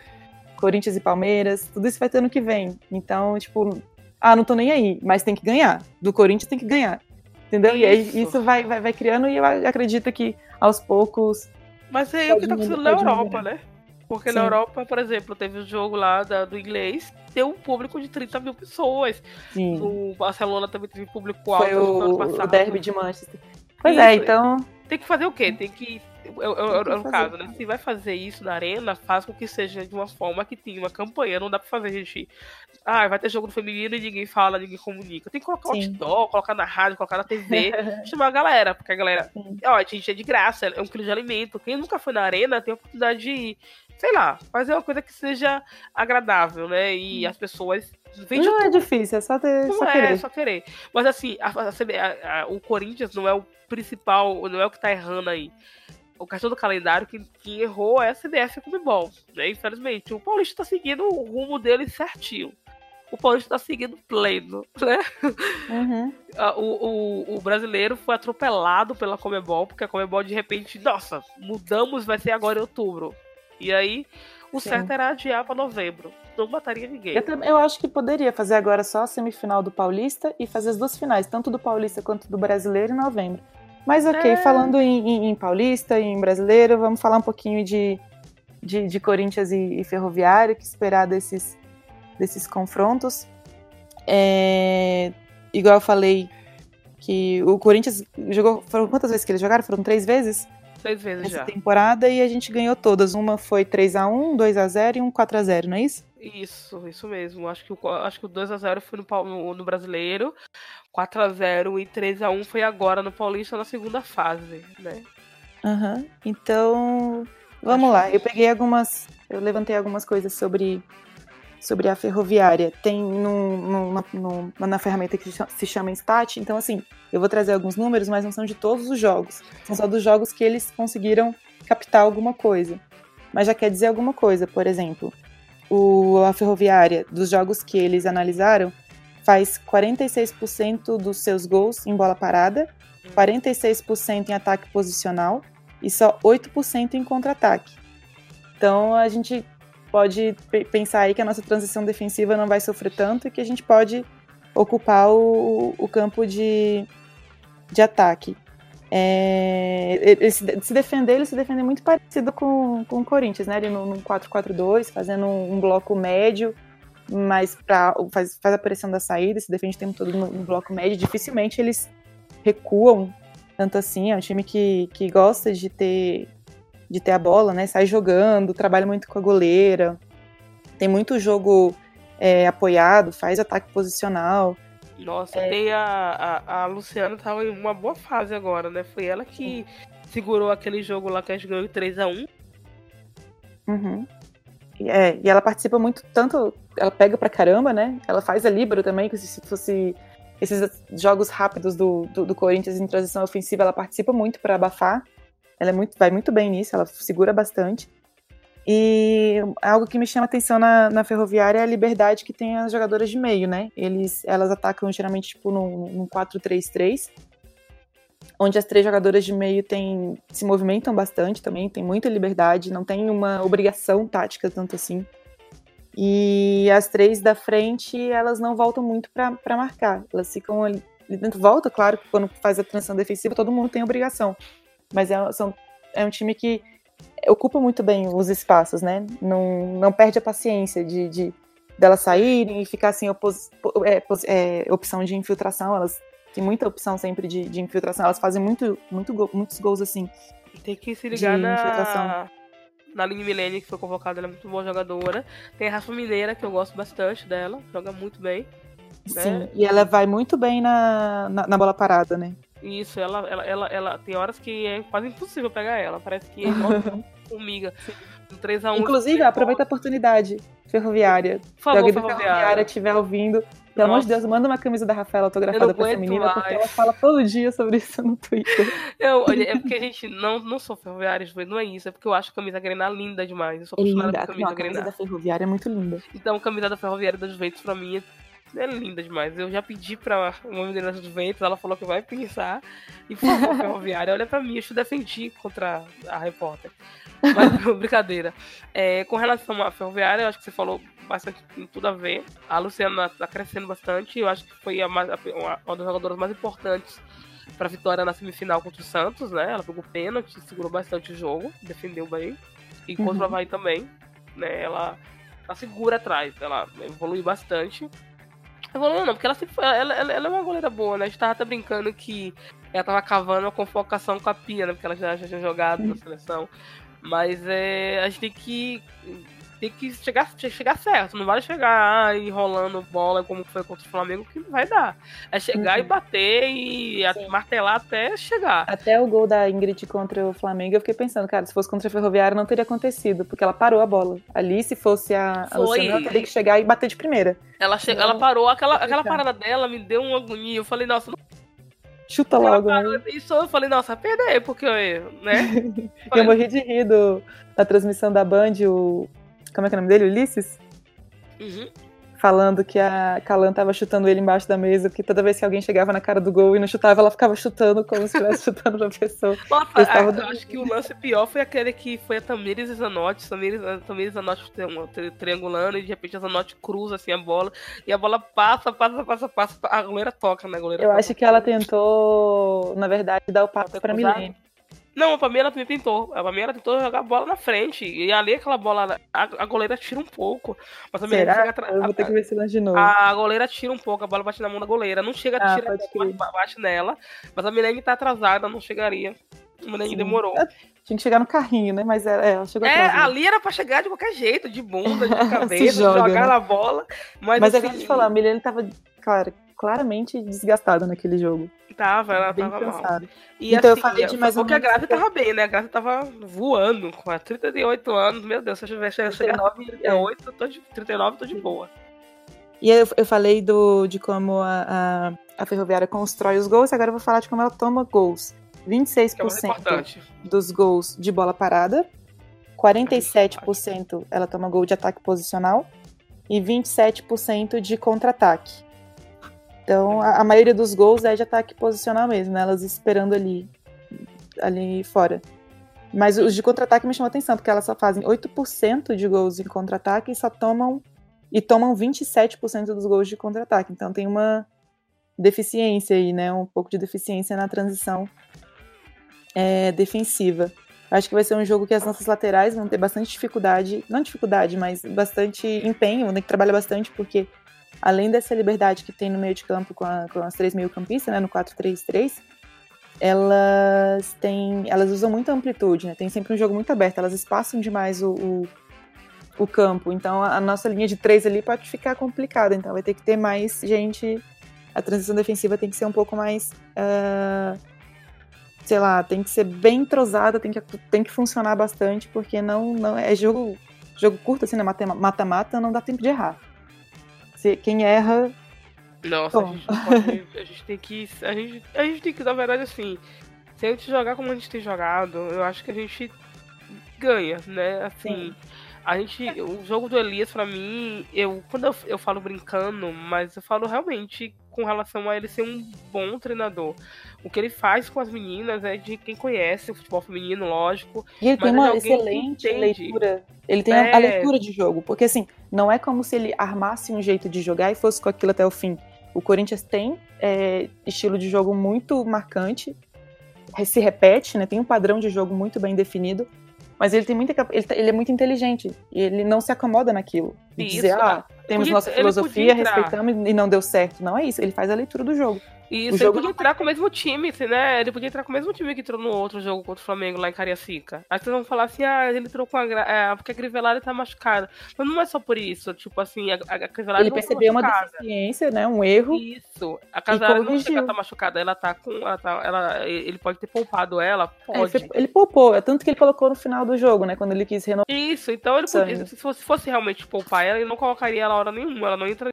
Corinthians e Palmeiras, tudo isso vai ter ano que vem. Então, tipo, ah, não tô nem aí, mas tem que ganhar. Do Corinthians tem que ganhar. Entendeu? Isso. E aí isso vai, vai, vai criando e eu acredito que aos poucos. Mas é o que tá acontecendo na Europa, né? Porque Sim. na Europa, por exemplo, teve o um jogo lá da, do inglês, deu um público de 30 mil pessoas. Sim. O Barcelona também teve público alto Foi o, no ano passado. o derby de Manchester. Pois é, isso. é, então. Tem que fazer o quê? Tem que eu, eu, eu, no caso, né? Se vai fazer isso na arena, faz com que seja de uma forma que tenha uma campanha. Não dá pra fazer, gente. Ah, vai ter jogo no feminino e ninguém fala, ninguém comunica. Tem que colocar Sim. outdoor, colocar na rádio, colocar na TV, chamar a galera, porque a galera. Ó, a gente é de graça, é um quilo de alimento. Quem nunca foi na arena tem a oportunidade de, sei lá, fazer uma coisa que seja agradável, né? E as pessoas não é difícil, é só, ter, não só é, querer. É só querer. Mas assim, a, a, a, o Corinthians não é o principal, não é o que tá errando aí o questão do calendário que, que errou é a CBF e o Comebol, né? Infelizmente. O Paulista tá seguindo o rumo dele certinho. O Paulista tá seguindo pleno, né? Uhum. o, o, o, brasileiro foi atropelado pela Comebol, porque a Comebol de repente, nossa, mudamos, vai ser agora em outubro. E aí, o Sim. certo era adiar pra novembro. Não mataria ninguém. Eu, eu, acho que poderia fazer agora só a semifinal do Paulista e fazer as duas finais, tanto do Paulista quanto do brasileiro em novembro. Mas ok, é. falando em, em, em, paulista e em brasileiro, vamos falar um pouquinho de, de, de Corinthians e, e Ferroviário, que esperar desses, desses confrontos. É, igual eu falei, que o Corinthians jogou. Foram quantas vezes que eles jogaram? Foram três vezes? Três vezes Essa já. temporada e a gente ganhou todas. Uma foi 3x1, 2x0 e um 4x0, não é isso? Isso, isso mesmo. Acho que o, acho que o 2x0 foi no, no, no brasileiro. 4x0 e 3x1 foi agora no Paulista na segunda fase, né? Uhum. Então, vamos Acho lá. Que... Eu peguei algumas. Eu levantei algumas coisas sobre, sobre a ferroviária. Tem no, na ferramenta que se chama Stat. Então, assim, eu vou trazer alguns números, mas não são de todos os jogos. São só dos jogos que eles conseguiram captar alguma coisa. Mas já quer dizer alguma coisa. Por exemplo, o, a ferroviária, dos jogos que eles analisaram, faz 46% dos seus gols em bola parada, 46% em ataque posicional e só 8% em contra-ataque. Então a gente pode pensar aí que a nossa transição defensiva não vai sofrer tanto e que a gente pode ocupar o, o campo de, de ataque. É, ele se, se, defender, ele se defende muito parecido com, com o Corinthians, né? Ele no, no 4-4-2, fazendo um, um bloco médio, mas pra, faz, faz a pressão da saída, se defende o tempo todo no, no, bloco médio, dificilmente eles recuam tanto assim. É um time que, que gosta de ter, de ter a bola, né? Sai jogando, trabalha muito com a goleira, tem muito jogo é, apoiado, faz ataque posicional. Nossa, é... tem a, a, a Luciana tava em uma boa fase agora, né? Foi ela que segurou aquele jogo lá que a gente ganhou 3x1. Uhum. É, e ela participa muito, tanto. Ela pega pra caramba, né? Ela faz a Libero também, que se fosse esses jogos rápidos do, do, do Corinthians em transição ofensiva, ela participa muito para abafar. Ela é muito, vai muito bem nisso, ela segura bastante. E algo que me chama atenção na, na Ferroviária é a liberdade que tem as jogadoras de meio, né? Eles, elas atacam geralmente tipo num, num 4-3-3 onde as três jogadoras de meio tem, se movimentam bastante também, tem muita liberdade, não tem uma obrigação tática tanto assim. E as três da frente, elas não voltam muito para marcar. Elas ficam ali dentro. Volta, claro, quando faz a transição defensiva, todo mundo tem obrigação. Mas é, são, é um time que ocupa muito bem os espaços, né? Não, não perde a paciência de, de delas saírem e ficar sem opos, é, é, opção de infiltração. Elas tem muita opção sempre de, de infiltração. Elas fazem muito, muito gol, muitos gols assim. Tem que se ligar na infiltração. na Aline Milene, que foi convocada, ela é muito boa jogadora. Tem a Rafa Mineira, que eu gosto bastante dela, joga muito bem. Né? Sim, e ela vai muito bem na, na, na, bola parada, né? Isso, ela, ela, ela, ela tem horas que é quase impossível pegar ela. Parece que é formiga. 3x1. Inclusive, aproveita a oportunidade, Ferroviária. Por favor, Se alguém da Ferroviária estiver ouvindo, pelo amor de Deus, manda uma camisa da Rafaela autografada pra essa menina, mais. porque ela fala todo dia sobre isso no Twitter. Eu, é porque a gente não, não sou ferroviária, não é isso, é porque eu acho a camisa Grená linda demais. Eu sou apaixonada linda. camisa, não, a camisa da Ferroviária é muito linda. Então, a camisa da Ferroviária da Juventus, pra mim, é linda demais. Eu já pedi pra uma menina da Juventus, ela falou que vai pensar. E por favor, Ferroviária, olha pra mim, eu te defendi contra a repórter. Mas, brincadeira. É, com relação à Ferroviária, eu acho que você falou bastante, tem tudo a ver. A Luciana tá crescendo bastante. Eu acho que foi a mais, a, uma, das jogadoras mais importantes para vitória na semifinal contra o Santos, né? Ela pegou pênalti, segurou bastante o jogo, defendeu bem. E contra uhum. o Havaí também, né? Ela tá segura atrás, ela evoluiu bastante. Evoluiu não, porque ela sempre foi, ela, ela, ela, é uma goleira boa, né? A gente tava até brincando que ela tava cavando uma convocação com a Pia, né? Porque ela já, já tinha jogado na seleção. Mas é, a gente tem que tem que chegar, chegar certo. Não vai chegar ah, enrolando bola como foi contra o Flamengo, que não vai dar. É chegar uhum. e bater e Sim. martelar até chegar. Até o gol da Ingrid contra o Flamengo, eu fiquei pensando, cara, se fosse contra a Ferroviária não teria acontecido, porque ela parou a bola. Ali, se fosse a, a Luciana, ela teria que chegar e bater de primeira. Ela, che... ela parou, aquela, aquela parada dela me deu uma agonia. Eu falei, nossa, não chuta logo. Né? Isso eu falei, nossa, perder, porque eu, né? eu morri de rir do, na transmissão da Band, o, como é que é o nome dele? Ulisses? Uhum. Falando que a Calan tava chutando ele embaixo da mesa, porque toda vez que alguém chegava na cara do gol e não chutava, ela ficava chutando como se estivesse chutando na pessoa. Nossa, eu, eu acho que o lance pior foi aquele que foi a Tamires e Zanotti. Tamires, Tamires e Zanotti triangulando e de repente a Zanotti cruza assim a bola e a bola passa, passa, passa, passa. A goleira toca, né? A goleira eu toca. acho que ela tentou, na verdade, dar o passo pra Milene. Não, pra mim ela também tentou. Pra mim ela tentou jogar a bola na frente. E ali aquela bola, a, a goleira tira um pouco. Mas também Será? Chega Eu vou ter que ver se de novo. A goleira tira um pouco, a bola bate na mão da goleira. Não chega a ah, tirar, bate nela. Mas a Milene tá atrasada, não chegaria. A Milene demorou. tinha que chegar no carrinho, né? Mas é, ela chegou É, ali era pra chegar de qualquer jeito, de bunda, de cabeça, joga, jogar né? na bola. Mas, mas assim, é que eu te falar, a Milene tava, claro, claramente desgastada naquele jogo. Tava, ela Bem tava cansada. mal. E então assim, eu falei de mais Porque a Graça tava bem, né? A Graça tava voando com 38 anos. Meu Deus, se eu tivesse chegado a 38, tô de 39, tô de boa. E eu, eu falei do, de como a, a, a Ferroviária constrói os gols, agora eu vou falar de como ela toma gols. 26% é dos gols de bola parada, 47% ela toma gol de ataque posicional e 27% de contra-ataque. Então, a, a, maioria dos gols é de ataque posicional mesmo, né? Elas esperando ali, ali fora. Mas os de contra-ataque me chamam atenção, porque elas só fazem 8% de gols em contra-ataque e só tomam e tomam 27% dos gols de contra-ataque. Então tem uma deficiência aí, né? Um pouco de deficiência na transição é, defensiva. Acho que vai ser um jogo que as nossas laterais vão ter bastante dificuldade, não dificuldade, mas bastante empenho, vão ter que trabalhar bastante, porque além dessa liberdade que tem no meio de campo com, a, com as três meio-campistas, né, no 4-3-3, elas têm, elas usam muita amplitude, né? Tem sempre um jogo muito aberto, elas espaçam demais o, o, o campo. Então a, nossa linha de três ali pode ficar complicada. Então vai ter que ter mais gente. A transição defensiva tem que ser um pouco mais, uh, sei lá, tem que ser bem entrosada, tem que, tem que funcionar bastante, porque não, não é jogo, jogo curto assim, né? Mata-mata, não dá tempo de errar quem erra. Nossa, a gente, pode, a gente, tem que. A gente, a gente tem que, na verdade, assim. Se a gente jogar como a gente tem jogado, eu acho que a gente ganha, né? Assim. Sim. A gente. O jogo do Elias, pra mim, eu. Quando eu, eu falo brincando, mas eu falo realmente com relação a ele ser um bom treinador. O que ele faz com as meninas é de quem conhece o futebol feminino, lógico. E ele tem uma excelente leitura. Ele tem é... a leitura de jogo. Porque, assim, não é como se ele armasse um jeito de jogar e fosse com aquilo até o fim. O Corinthians tem é, estilo de jogo muito marcante, se repete, né? Tem um padrão de jogo muito bem definido. Mas ele tem muita ele, ele é muito inteligente e ele não se acomoda naquilo. Isso, dizer, ah, temos podia, nossa filosofia, respeitamos e não deu certo. Não é isso, ele faz a leitura do jogo. Isso, ele podia entrar com o mesmo time, né? Ele podia entrar com o mesmo time que entrou no outro jogo contra o Flamengo lá em Cariacica. Aí vocês vão falar assim, ah, ele entrou com a. É, porque a Grivelari tá machucada. Mas não é só por isso. Tipo assim, a, a Grivelari. Ele percebeu uma deficiência, né? Um erro. Isso. A Grivelari não chega a tá machucada, ela tá com. Ela tá, ela, ele pode ter poupado ela, pode. É, ele, ele poupou, é tanto que ele colocou no final do jogo, né? Quando ele quis renovar. Isso, então ele podia, se fosse, se fosse realmente poupar ela, ele não colocaria ela hora nenhuma, ela não entra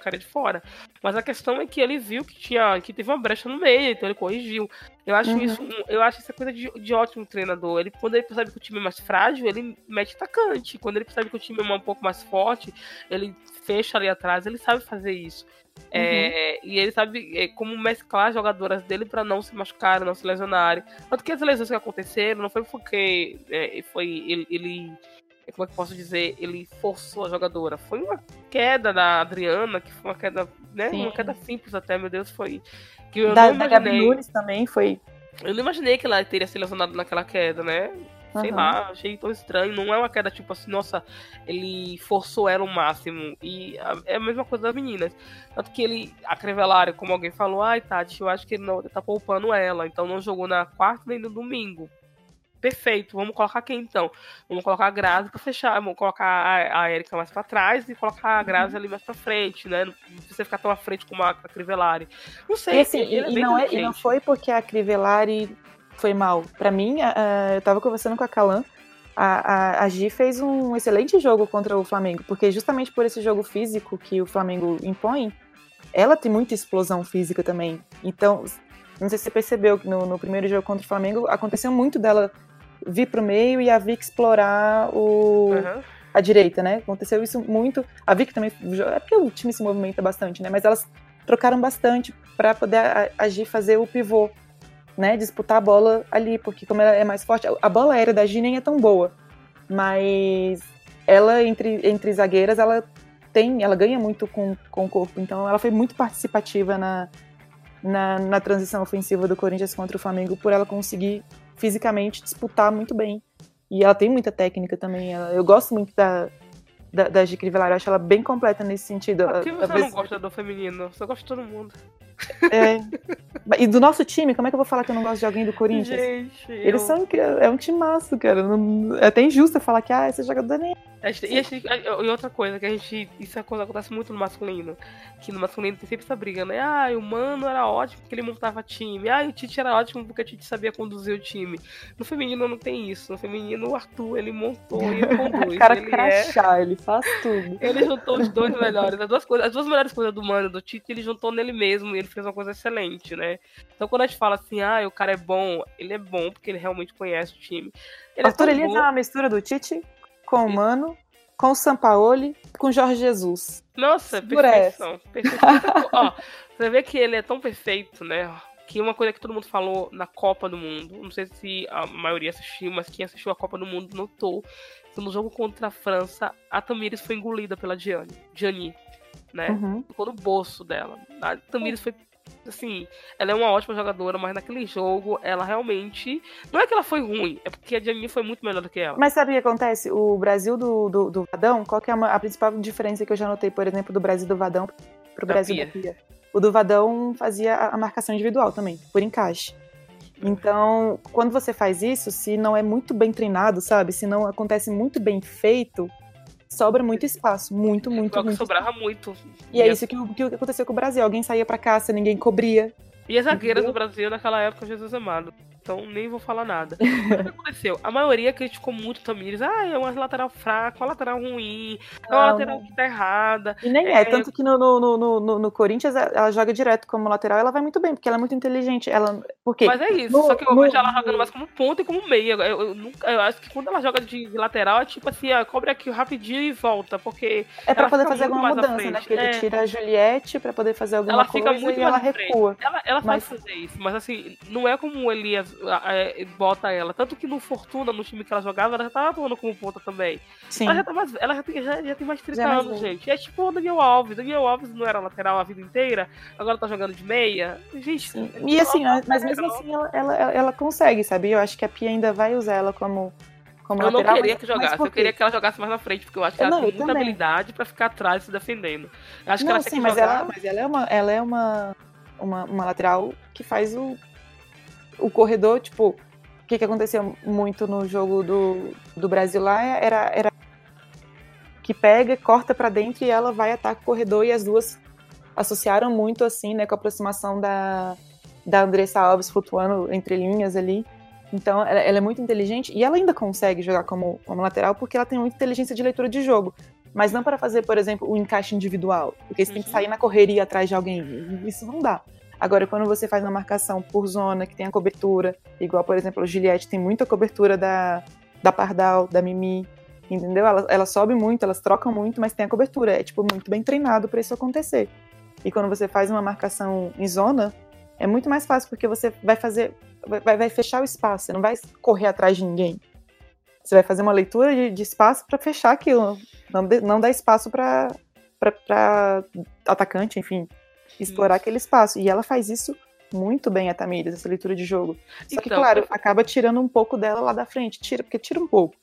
ficaria de fora. Mas a questão é que ele viu que tinha que teve uma brecha no meio, então ele corrigiu. Eu acho uhum. isso, eu acho isso coisa de, de, ótimo treinador. Ele quando ele percebe que o time é mais frágil, ele mete atacante. Quando ele percebe que o time é um pouco mais forte, ele fecha ali atrás, ele sabe fazer isso. É, uhum. É, e ele sabe é, como mesclar as jogadoras dele para não se machucarem, não se lesionarem. Tanto que as lesões que aconteceram não foi porque é, foi ele, ele, como é que posso dizer, ele forçou a jogadora. Foi uma queda da Adriana, que foi uma queda, né, Sim. uma queda simples até, meu Deus, foi que eu da, não imaginei. Da Nunes também foi. Eu não imaginei que ela teria se lesionado naquela queda, né? Sei uhum. lá, achei tão estranho. Não é uma queda tipo assim, nossa, ele forçou ela o máximo. E é a mesma coisa das meninas. Tanto que ele, a Crevelária, como alguém falou, ai, Tati, eu acho que ele não ele tá poupando ela. Então não jogou na quarta nem no domingo. Perfeito, vamos colocar quem então? Vamos colocar a Grazi pra fechar, vamos colocar a, a Erika mais pra trás e colocar a Grazi ali mais pra frente, né? Não precisa ficar tão à frente como a, a Crivellari. Não sei. E, assim, é e, não é, e não foi porque a Crivellari foi mal. Para mim, eu tava conversando com a Calan, a, a, a Gi fez um excelente jogo contra o Flamengo, porque justamente por esse jogo físico que o Flamengo impõe, ela tem muita explosão física também. Então, não sei se você percebeu que no, no primeiro jogo contra o Flamengo aconteceu muito dela vir pro meio e a Vic explorar o. Uhum a direita, né? Aconteceu isso muito. A Vic também. É porque o time se movimenta bastante, né? Mas elas trocaram bastante para poder agir, fazer o pivô né, disputar a bola ali, porque como ela é mais forte, a bola aérea da Gi nem é tão boa, mas ela entre, entre zagueiras, ela tem, ela ganha muito com, com o corpo, então ela foi muito participativa na, na, na transição ofensiva do Corinthians contra o Flamengo, por ela conseguir fisicamente disputar muito bem. E ela tem muita técnica também. Ela, eu gosto muito da, da, da Gi Crivellari, eu acho ela bem completa nesse sentido. Por que você não gosta do feminino? Você gosta de todo mundo. É. E do nosso time, como é que eu vou falar que eu não gosto de alguém do Corinthians? Gente, Eles eu... são. É um time massa, cara. É até injusto falar que ah, esse jogador nem. E, gente, e, outra coisa, que a gente. Isso é acontece muito no masculino. Que no masculino tem sempre essa briga, né? Ah, o Mano era ótimo porque ele montava time. Ah, o Tite era ótimo porque o Tite sabia conduzir o time. No feminino não tem isso. No feminino, o Arthur, ele montou e ele conduz. cara ele crachá, é... ele faz tudo. Ele juntou os dois melhores. As duas, coisas, as duas melhores coisas do Mano do Tite, ele juntou nele mesmo. Ele fez uma coisa excelente, né? Então quando a gente fala assim, ah, o cara é bom, ele é bom porque ele realmente conhece o time. Ele Arthur é Elias é uma mistura do Tite com o Mano, com o Sampaoli, com Jorge Jesus. Nossa, perfeição. perfeição. Ó, você vê que ele é tão perfeito, né? Que uma coisa que todo mundo falou na Copa do Mundo, não sei se a maioria assistiu, mas quem assistiu a Copa do Mundo notou que no jogo contra a França, a Tamires foi engolida pela Gianni. Gianni né? Uhum. Ficou no bolso dela. A Tamires foi assim, ela é uma ótima jogadora, mas naquele jogo ela realmente. Não é que ela foi ruim, é porque a Jamie foi muito melhor do que ela. Mas sabe o que acontece? O Brasil do, do, do Vadão, qual que é a, a, principal diferença que eu já notei, por exemplo, do Brasil do Vadão pro da Brasil Pia. da Pia? O do Vadão fazia a marcação individual também, por encaixe. Então, quando você faz isso, se não é muito bem treinado, sabe? Se não acontece muito bem feito, sobra muito espaço. Muito, muito, Igual muito. sobrava muito. E é isso que, que aconteceu com o Brasil. Alguém saía pra caça, ninguém cobria. E as zagueiras do Brasil naquela época, Jesus amado então nem vou falar nada. o que aconteceu? A maioria criticou muito o Tamires. Ah, é uma lateral fraca, uma lateral ruim, é uma lateral que tá errada. E nem é, é tanto que no, no, no, no, no Corinthians ela joga direto como lateral ela vai muito bem, porque ela é muito inteligente. Ela, porque Mas é isso, no, só que eu vejo ela jogando mais como ponta e como meia. Eu, eu, eu, eu, acho que quando ela joga de, lateral, é tipo assim, ah, cobre aqui rapidinho e volta, porque. É pra poder fazer alguma mudança, né? Que ele é. tira a Juliette pra poder fazer alguma ela coisa fica muito e ela recua. Ela, ela mas... faz fazer isso, mas assim, não é como o Elias. É, bota ela. Tanto que no Fortuna, no time que ela jogava, ela já tava atuando como ponta também. Sim. Ela já, tá mais, ela já, tem, já, já tem mais 30 já anos, gente. É tipo o Daniel Alves. Daniel Alves não era lateral a vida inteira, agora tá jogando de meia. Gente. Sim. E assim, mas mesmo assim ela, ela, ela consegue, sabe? Eu acho que a Pia ainda vai usar ela como. Como eu lateral, não queria que jogasse, eu queria que ela jogasse mais na frente, porque eu acho que ela não, tem muita também. habilidade para ficar atrás se defendendo. Eu acho não, que ela sim, tem que mas jogar... ela, mas ela é uma, ela é uma, uma, uma lateral que faz o, o corredor, tipo, que, que aconteceu muito no jogo do, do Brasil lá era, era que pega, corta para dentro e ela vai atacar o corredor e as duas associaram muito assim, né, com a aproximação da, da Andressa Alves flutuando entre linhas ali. Então, ela, ela, é muito inteligente e ela ainda consegue jogar como, como lateral porque ela tem muita inteligência de leitura de jogo. mas não para fazer, por exemplo, o um encaixe individual, porque você uhum. tem que uhum. sair na correria atrás de alguém. Isso não dá. Agora, quando você faz uma marcação por zona, que tem a cobertura, igual, por exemplo, o Juliette tem muita cobertura da, da Pardal, da Mimi, entendeu? Ela, ela sobe muito, elas trocam muito, mas tem a cobertura. É, tipo, muito bem treinado para isso acontecer. E quando você faz uma marcação em zona, é muito mais fácil, porque você vai fazer, vai, vai fechar o espaço, você não vai correr atrás de ninguém. Você vai fazer uma leitura de, de espaço para fechar aquilo, não, de, não dar espaço para atacante, enfim, explorar aquele espaço. E ela faz isso muito bem, a Tamires, essa leitura de jogo. Só então, que, claro, acaba tirando um pouco dela lá da frente, tira, porque tira um pouco.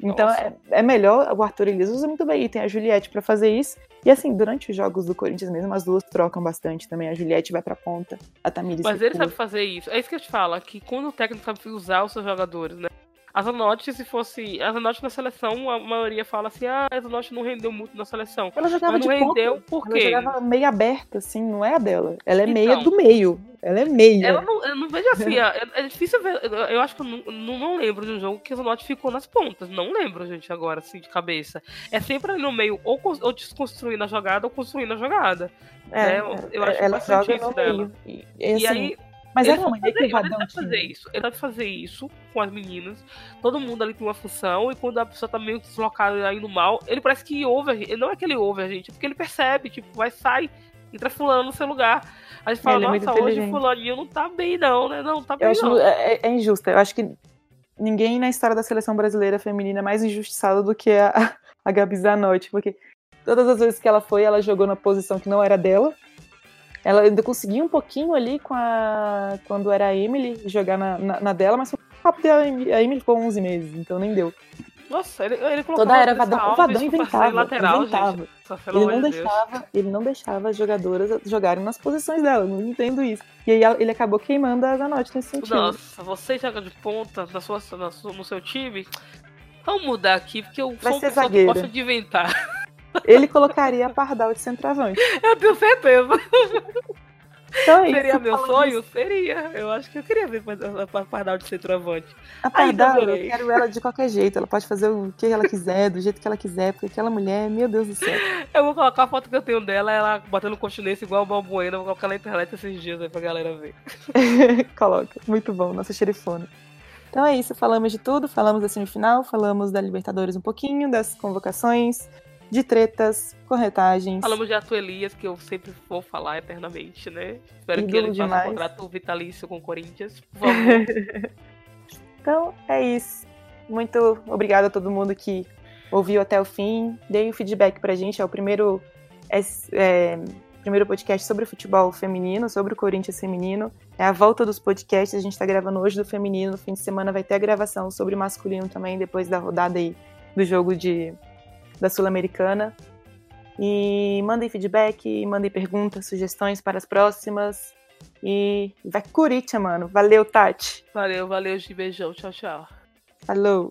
Então é, é, melhor, o Arthur Elias usa muito bem, e tem a Juliette para fazer isso. E assim, durante os jogos do Corinthians mesmo, as duas trocam bastante também. A Juliette vai pra ponta, a Tamires. Mas ele sabe fazer isso. É isso que eu te falo, que quando o técnico sabe usar os seus jogadores, né? A Zanotti, se fosse. A Zanotti na seleção, a maioria fala assim: ah, a Zanotti não rendeu muito na seleção. Ela jogava Mas não de rendeu por quê? Ela jogava meia aberta, assim, não é a dela. Ela é então, meia do meio. Ela é meia. Ela não, eu não vejo assim. é, é, difícil ver. Eu acho que eu não, não, lembro de um jogo que a Zanotti ficou nas pontas. Não lembro, gente, agora, assim, de cabeça. É sempre ali no meio, ou, ou desconstruindo a jogada, ou construindo a jogada. É, né? Eu acho ela joga no dela. Meio. E, assim, e aí mas ele era uma deve fazer isso. Ele deve fazer isso com as meninas. Todo mundo ali tem uma função. E quando a pessoa tá meio deslocada aí no mal, ele parece que ouve a gente. Não é que ele ouve a gente, é porque ele percebe, tipo, vai, sai, entra fulano no seu lugar. A gente fala, é nossa, hoje fulaninho não tá bem, não, né? Não, tá bem, eu acho, não. É, é injusto. Eu acho que ninguém na história da seleção brasileira feminina é mais injustiçado do que a, a Gabi Zanotti, porque todas as vezes que ela foi, ela jogou na posição que não era dela. Ela ainda conseguia um pouquinho ali com a. Quando era a Emily jogar na, na, na dela, mas rápido a Emily ficou 11 meses, então nem deu. Nossa, ele, ele colocou Toda era Vadão, o Vadão inventava, lateral, inventava. Ele não deixava, ele não deixava as jogadoras jogarem nas posições dela, não entendo isso. E aí ele acabou queimando a Zanotti nesse sentido. Nossa, você joga de ponta na sua, na sua, no seu time? Vamos mudar aqui, porque eu Vai sou uma pessoa que gosta de inventar. Ele colocaria a Pardal de centroavante. Eu tenho certeza. Então, é Seria meu sonho? Isso. Seria. Eu acho que eu queria ver a Pardal de centroavante. A Pardal, eu quero ela de qualquer jeito. Ela pode fazer o que ela quiser, do jeito que ela quiser, porque aquela mulher, meu Deus do céu. Eu vou colocar a foto que eu tenho dela, ela batendo continência igual o Balbuena. Vou colocar na internet esses dias aí pra galera ver. Coloca. Muito bom, nossa xerifona. Então é isso, falamos de tudo, falamos da semifinal, falamos da Libertadores um pouquinho, das convocações, de tretas, corretagens. Falamos de Ato Elias, que eu sempre vou falar eternamente, né? Espero que ele demais. faça um contrato vitalício com o Corinthians, então, é isso. Muito obrigada a todo mundo que ouviu até o fim. Deem o feedback pra gente. É o primeiro, é, é, primeiro podcast sobre o futebol feminino, sobre o Corinthians feminino. É a volta dos podcasts. A gente tá gravando hoje do feminino. No fim de semana vai ter a gravação sobre o masculino também, depois da rodada aí do jogo de da Sul-Americana. E mandem feedback, mandem perguntas, sugestões para as próximas. E vai Corinthians, mano. Valeu, Tati. Valeu, valeu, de beijão. Tchau, tchau. Falou.